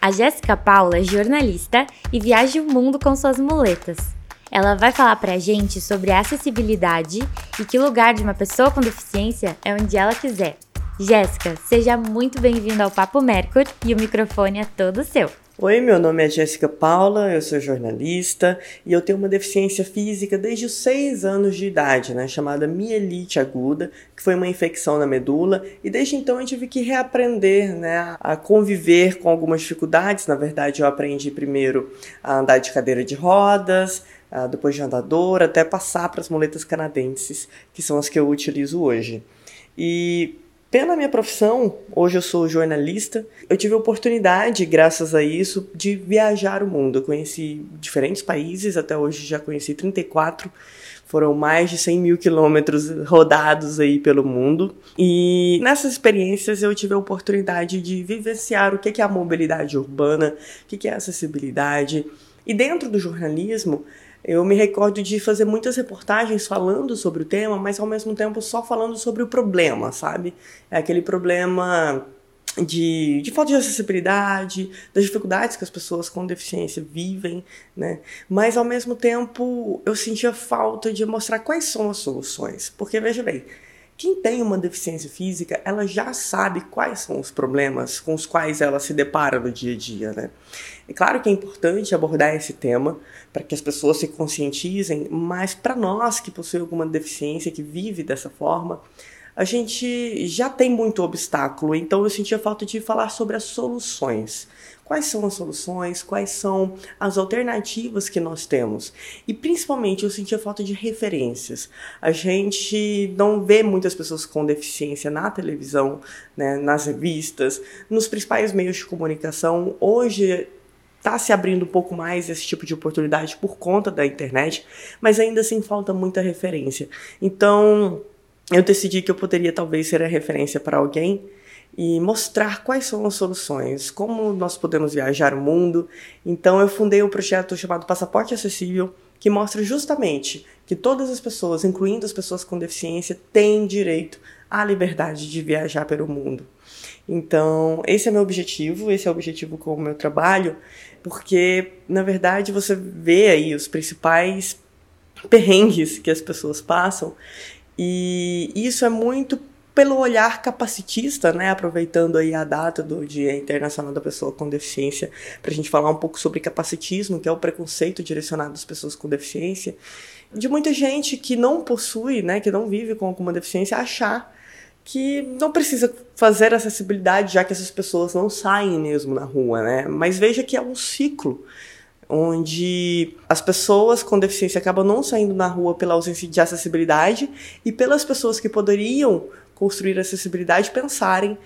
A Jéssica Paula é jornalista e viaja o mundo com suas muletas. Ela vai falar para a gente sobre acessibilidade e que lugar de uma pessoa com deficiência é onde ela quiser. Jéssica, seja muito bem-vinda ao Papo Mercury e o microfone é todo seu. Oi, meu nome é Jéssica Paula, eu sou jornalista e eu tenho uma deficiência física desde os 6 anos de idade, né, chamada mielite aguda, que foi uma infecção na medula, e desde então eu tive que reaprender né, a conviver com algumas dificuldades. Na verdade, eu aprendi primeiro a andar de cadeira de rodas, depois de andador, até passar para as muletas canadenses, que são as que eu utilizo hoje. E pela minha profissão, hoje eu sou jornalista, eu tive a oportunidade, graças a isso, de viajar o mundo. Eu conheci diferentes países, até hoje já conheci 34, foram mais de 100 mil quilômetros rodados aí pelo mundo. E nessas experiências eu tive a oportunidade de vivenciar o que é a mobilidade urbana, o que é a acessibilidade. E dentro do jornalismo, eu me recordo de fazer muitas reportagens falando sobre o tema, mas ao mesmo tempo só falando sobre o problema, sabe? É aquele problema de, de falta de acessibilidade, das dificuldades que as pessoas com deficiência vivem, né? Mas ao mesmo tempo eu sentia falta de mostrar quais são as soluções. Porque veja bem, quem tem uma deficiência física, ela já sabe quais são os problemas com os quais ela se depara no dia a dia, né? É claro que é importante abordar esse tema para que as pessoas se conscientizem, mas para nós que possuem alguma deficiência, que vive dessa forma, a gente já tem muito obstáculo, então eu sentia falta de falar sobre as soluções. Quais são as soluções? Quais são as alternativas que nós temos? E principalmente eu sentia falta de referências. A gente não vê muitas pessoas com deficiência na televisão, né, nas revistas, nos principais meios de comunicação. Hoje está se abrindo um pouco mais esse tipo de oportunidade por conta da internet, mas ainda assim falta muita referência. Então eu decidi que eu poderia talvez ser a referência para alguém e mostrar quais são as soluções, como nós podemos viajar o mundo. Então eu fundei um projeto chamado Passaporte Acessível, que mostra justamente que todas as pessoas, incluindo as pessoas com deficiência, têm direito à liberdade de viajar pelo mundo. Então, esse é meu objetivo, esse é o objetivo com o meu trabalho, porque na verdade você vê aí os principais perrengues que as pessoas passam, e isso é muito pelo olhar capacitista, né, aproveitando aí a data do Dia Internacional da Pessoa com Deficiência, para a gente falar um pouco sobre capacitismo, que é o preconceito direcionado às pessoas com deficiência, de muita gente que não possui, né, que não vive com alguma deficiência, achar que não precisa fazer acessibilidade, já que essas pessoas não saem mesmo na rua, né? Mas veja que é um ciclo onde as pessoas com deficiência acabam não saindo na rua pela ausência de acessibilidade e pelas pessoas que poderiam construir acessibilidade pensarem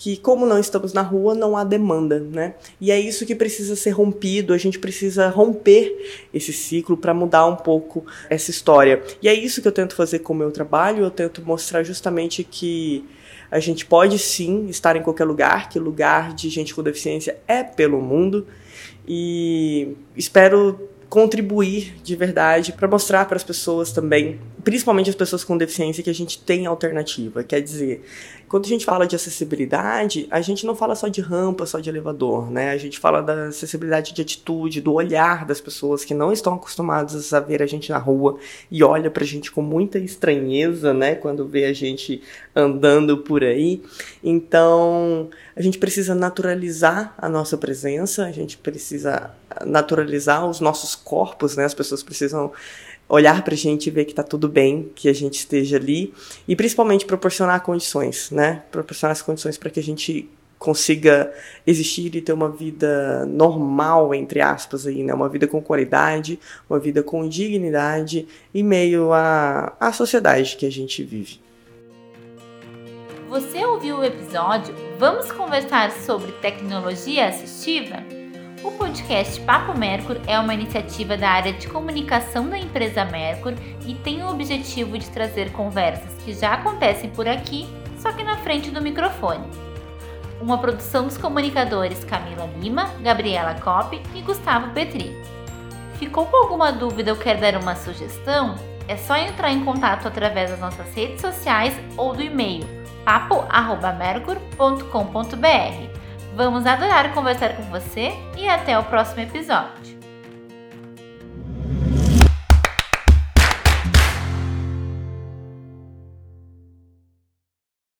que como não estamos na rua, não há demanda, né? E é isso que precisa ser rompido, a gente precisa romper esse ciclo para mudar um pouco essa história. E é isso que eu tento fazer com o meu trabalho, eu tento mostrar justamente que a gente pode sim estar em qualquer lugar, que lugar de gente com deficiência é pelo mundo e espero contribuir de verdade para mostrar para as pessoas também, principalmente as pessoas com deficiência, que a gente tem alternativa. Quer dizer, quando a gente fala de acessibilidade, a gente não fala só de rampa, só de elevador, né? A gente fala da acessibilidade de atitude, do olhar das pessoas que não estão acostumadas a ver a gente na rua e olha pra gente com muita estranheza, né, quando vê a gente andando por aí. Então, a gente precisa naturalizar a nossa presença, a gente precisa naturalizar os nossos corpos, né? As pessoas precisam olhar para a gente e ver que está tudo bem, que a gente esteja ali e principalmente proporcionar condições, né? Proporcionar as condições para que a gente consiga existir e ter uma vida normal, entre aspas, aí, né? uma vida com qualidade, uma vida com dignidade em meio à, à sociedade que a gente vive. Você ouviu o episódio? Vamos conversar sobre tecnologia assistiva? O podcast Papo Mercur é uma iniciativa da área de comunicação da empresa Mercur e tem o objetivo de trazer conversas que já acontecem por aqui, só que na frente do microfone. Uma produção dos comunicadores Camila Lima, Gabriela Coppe e Gustavo Petri. Ficou com alguma dúvida ou quer dar uma sugestão? É só entrar em contato através das nossas redes sociais ou do e-mail papo@mercur.com.br. Vamos adorar conversar com você e até o próximo episódio.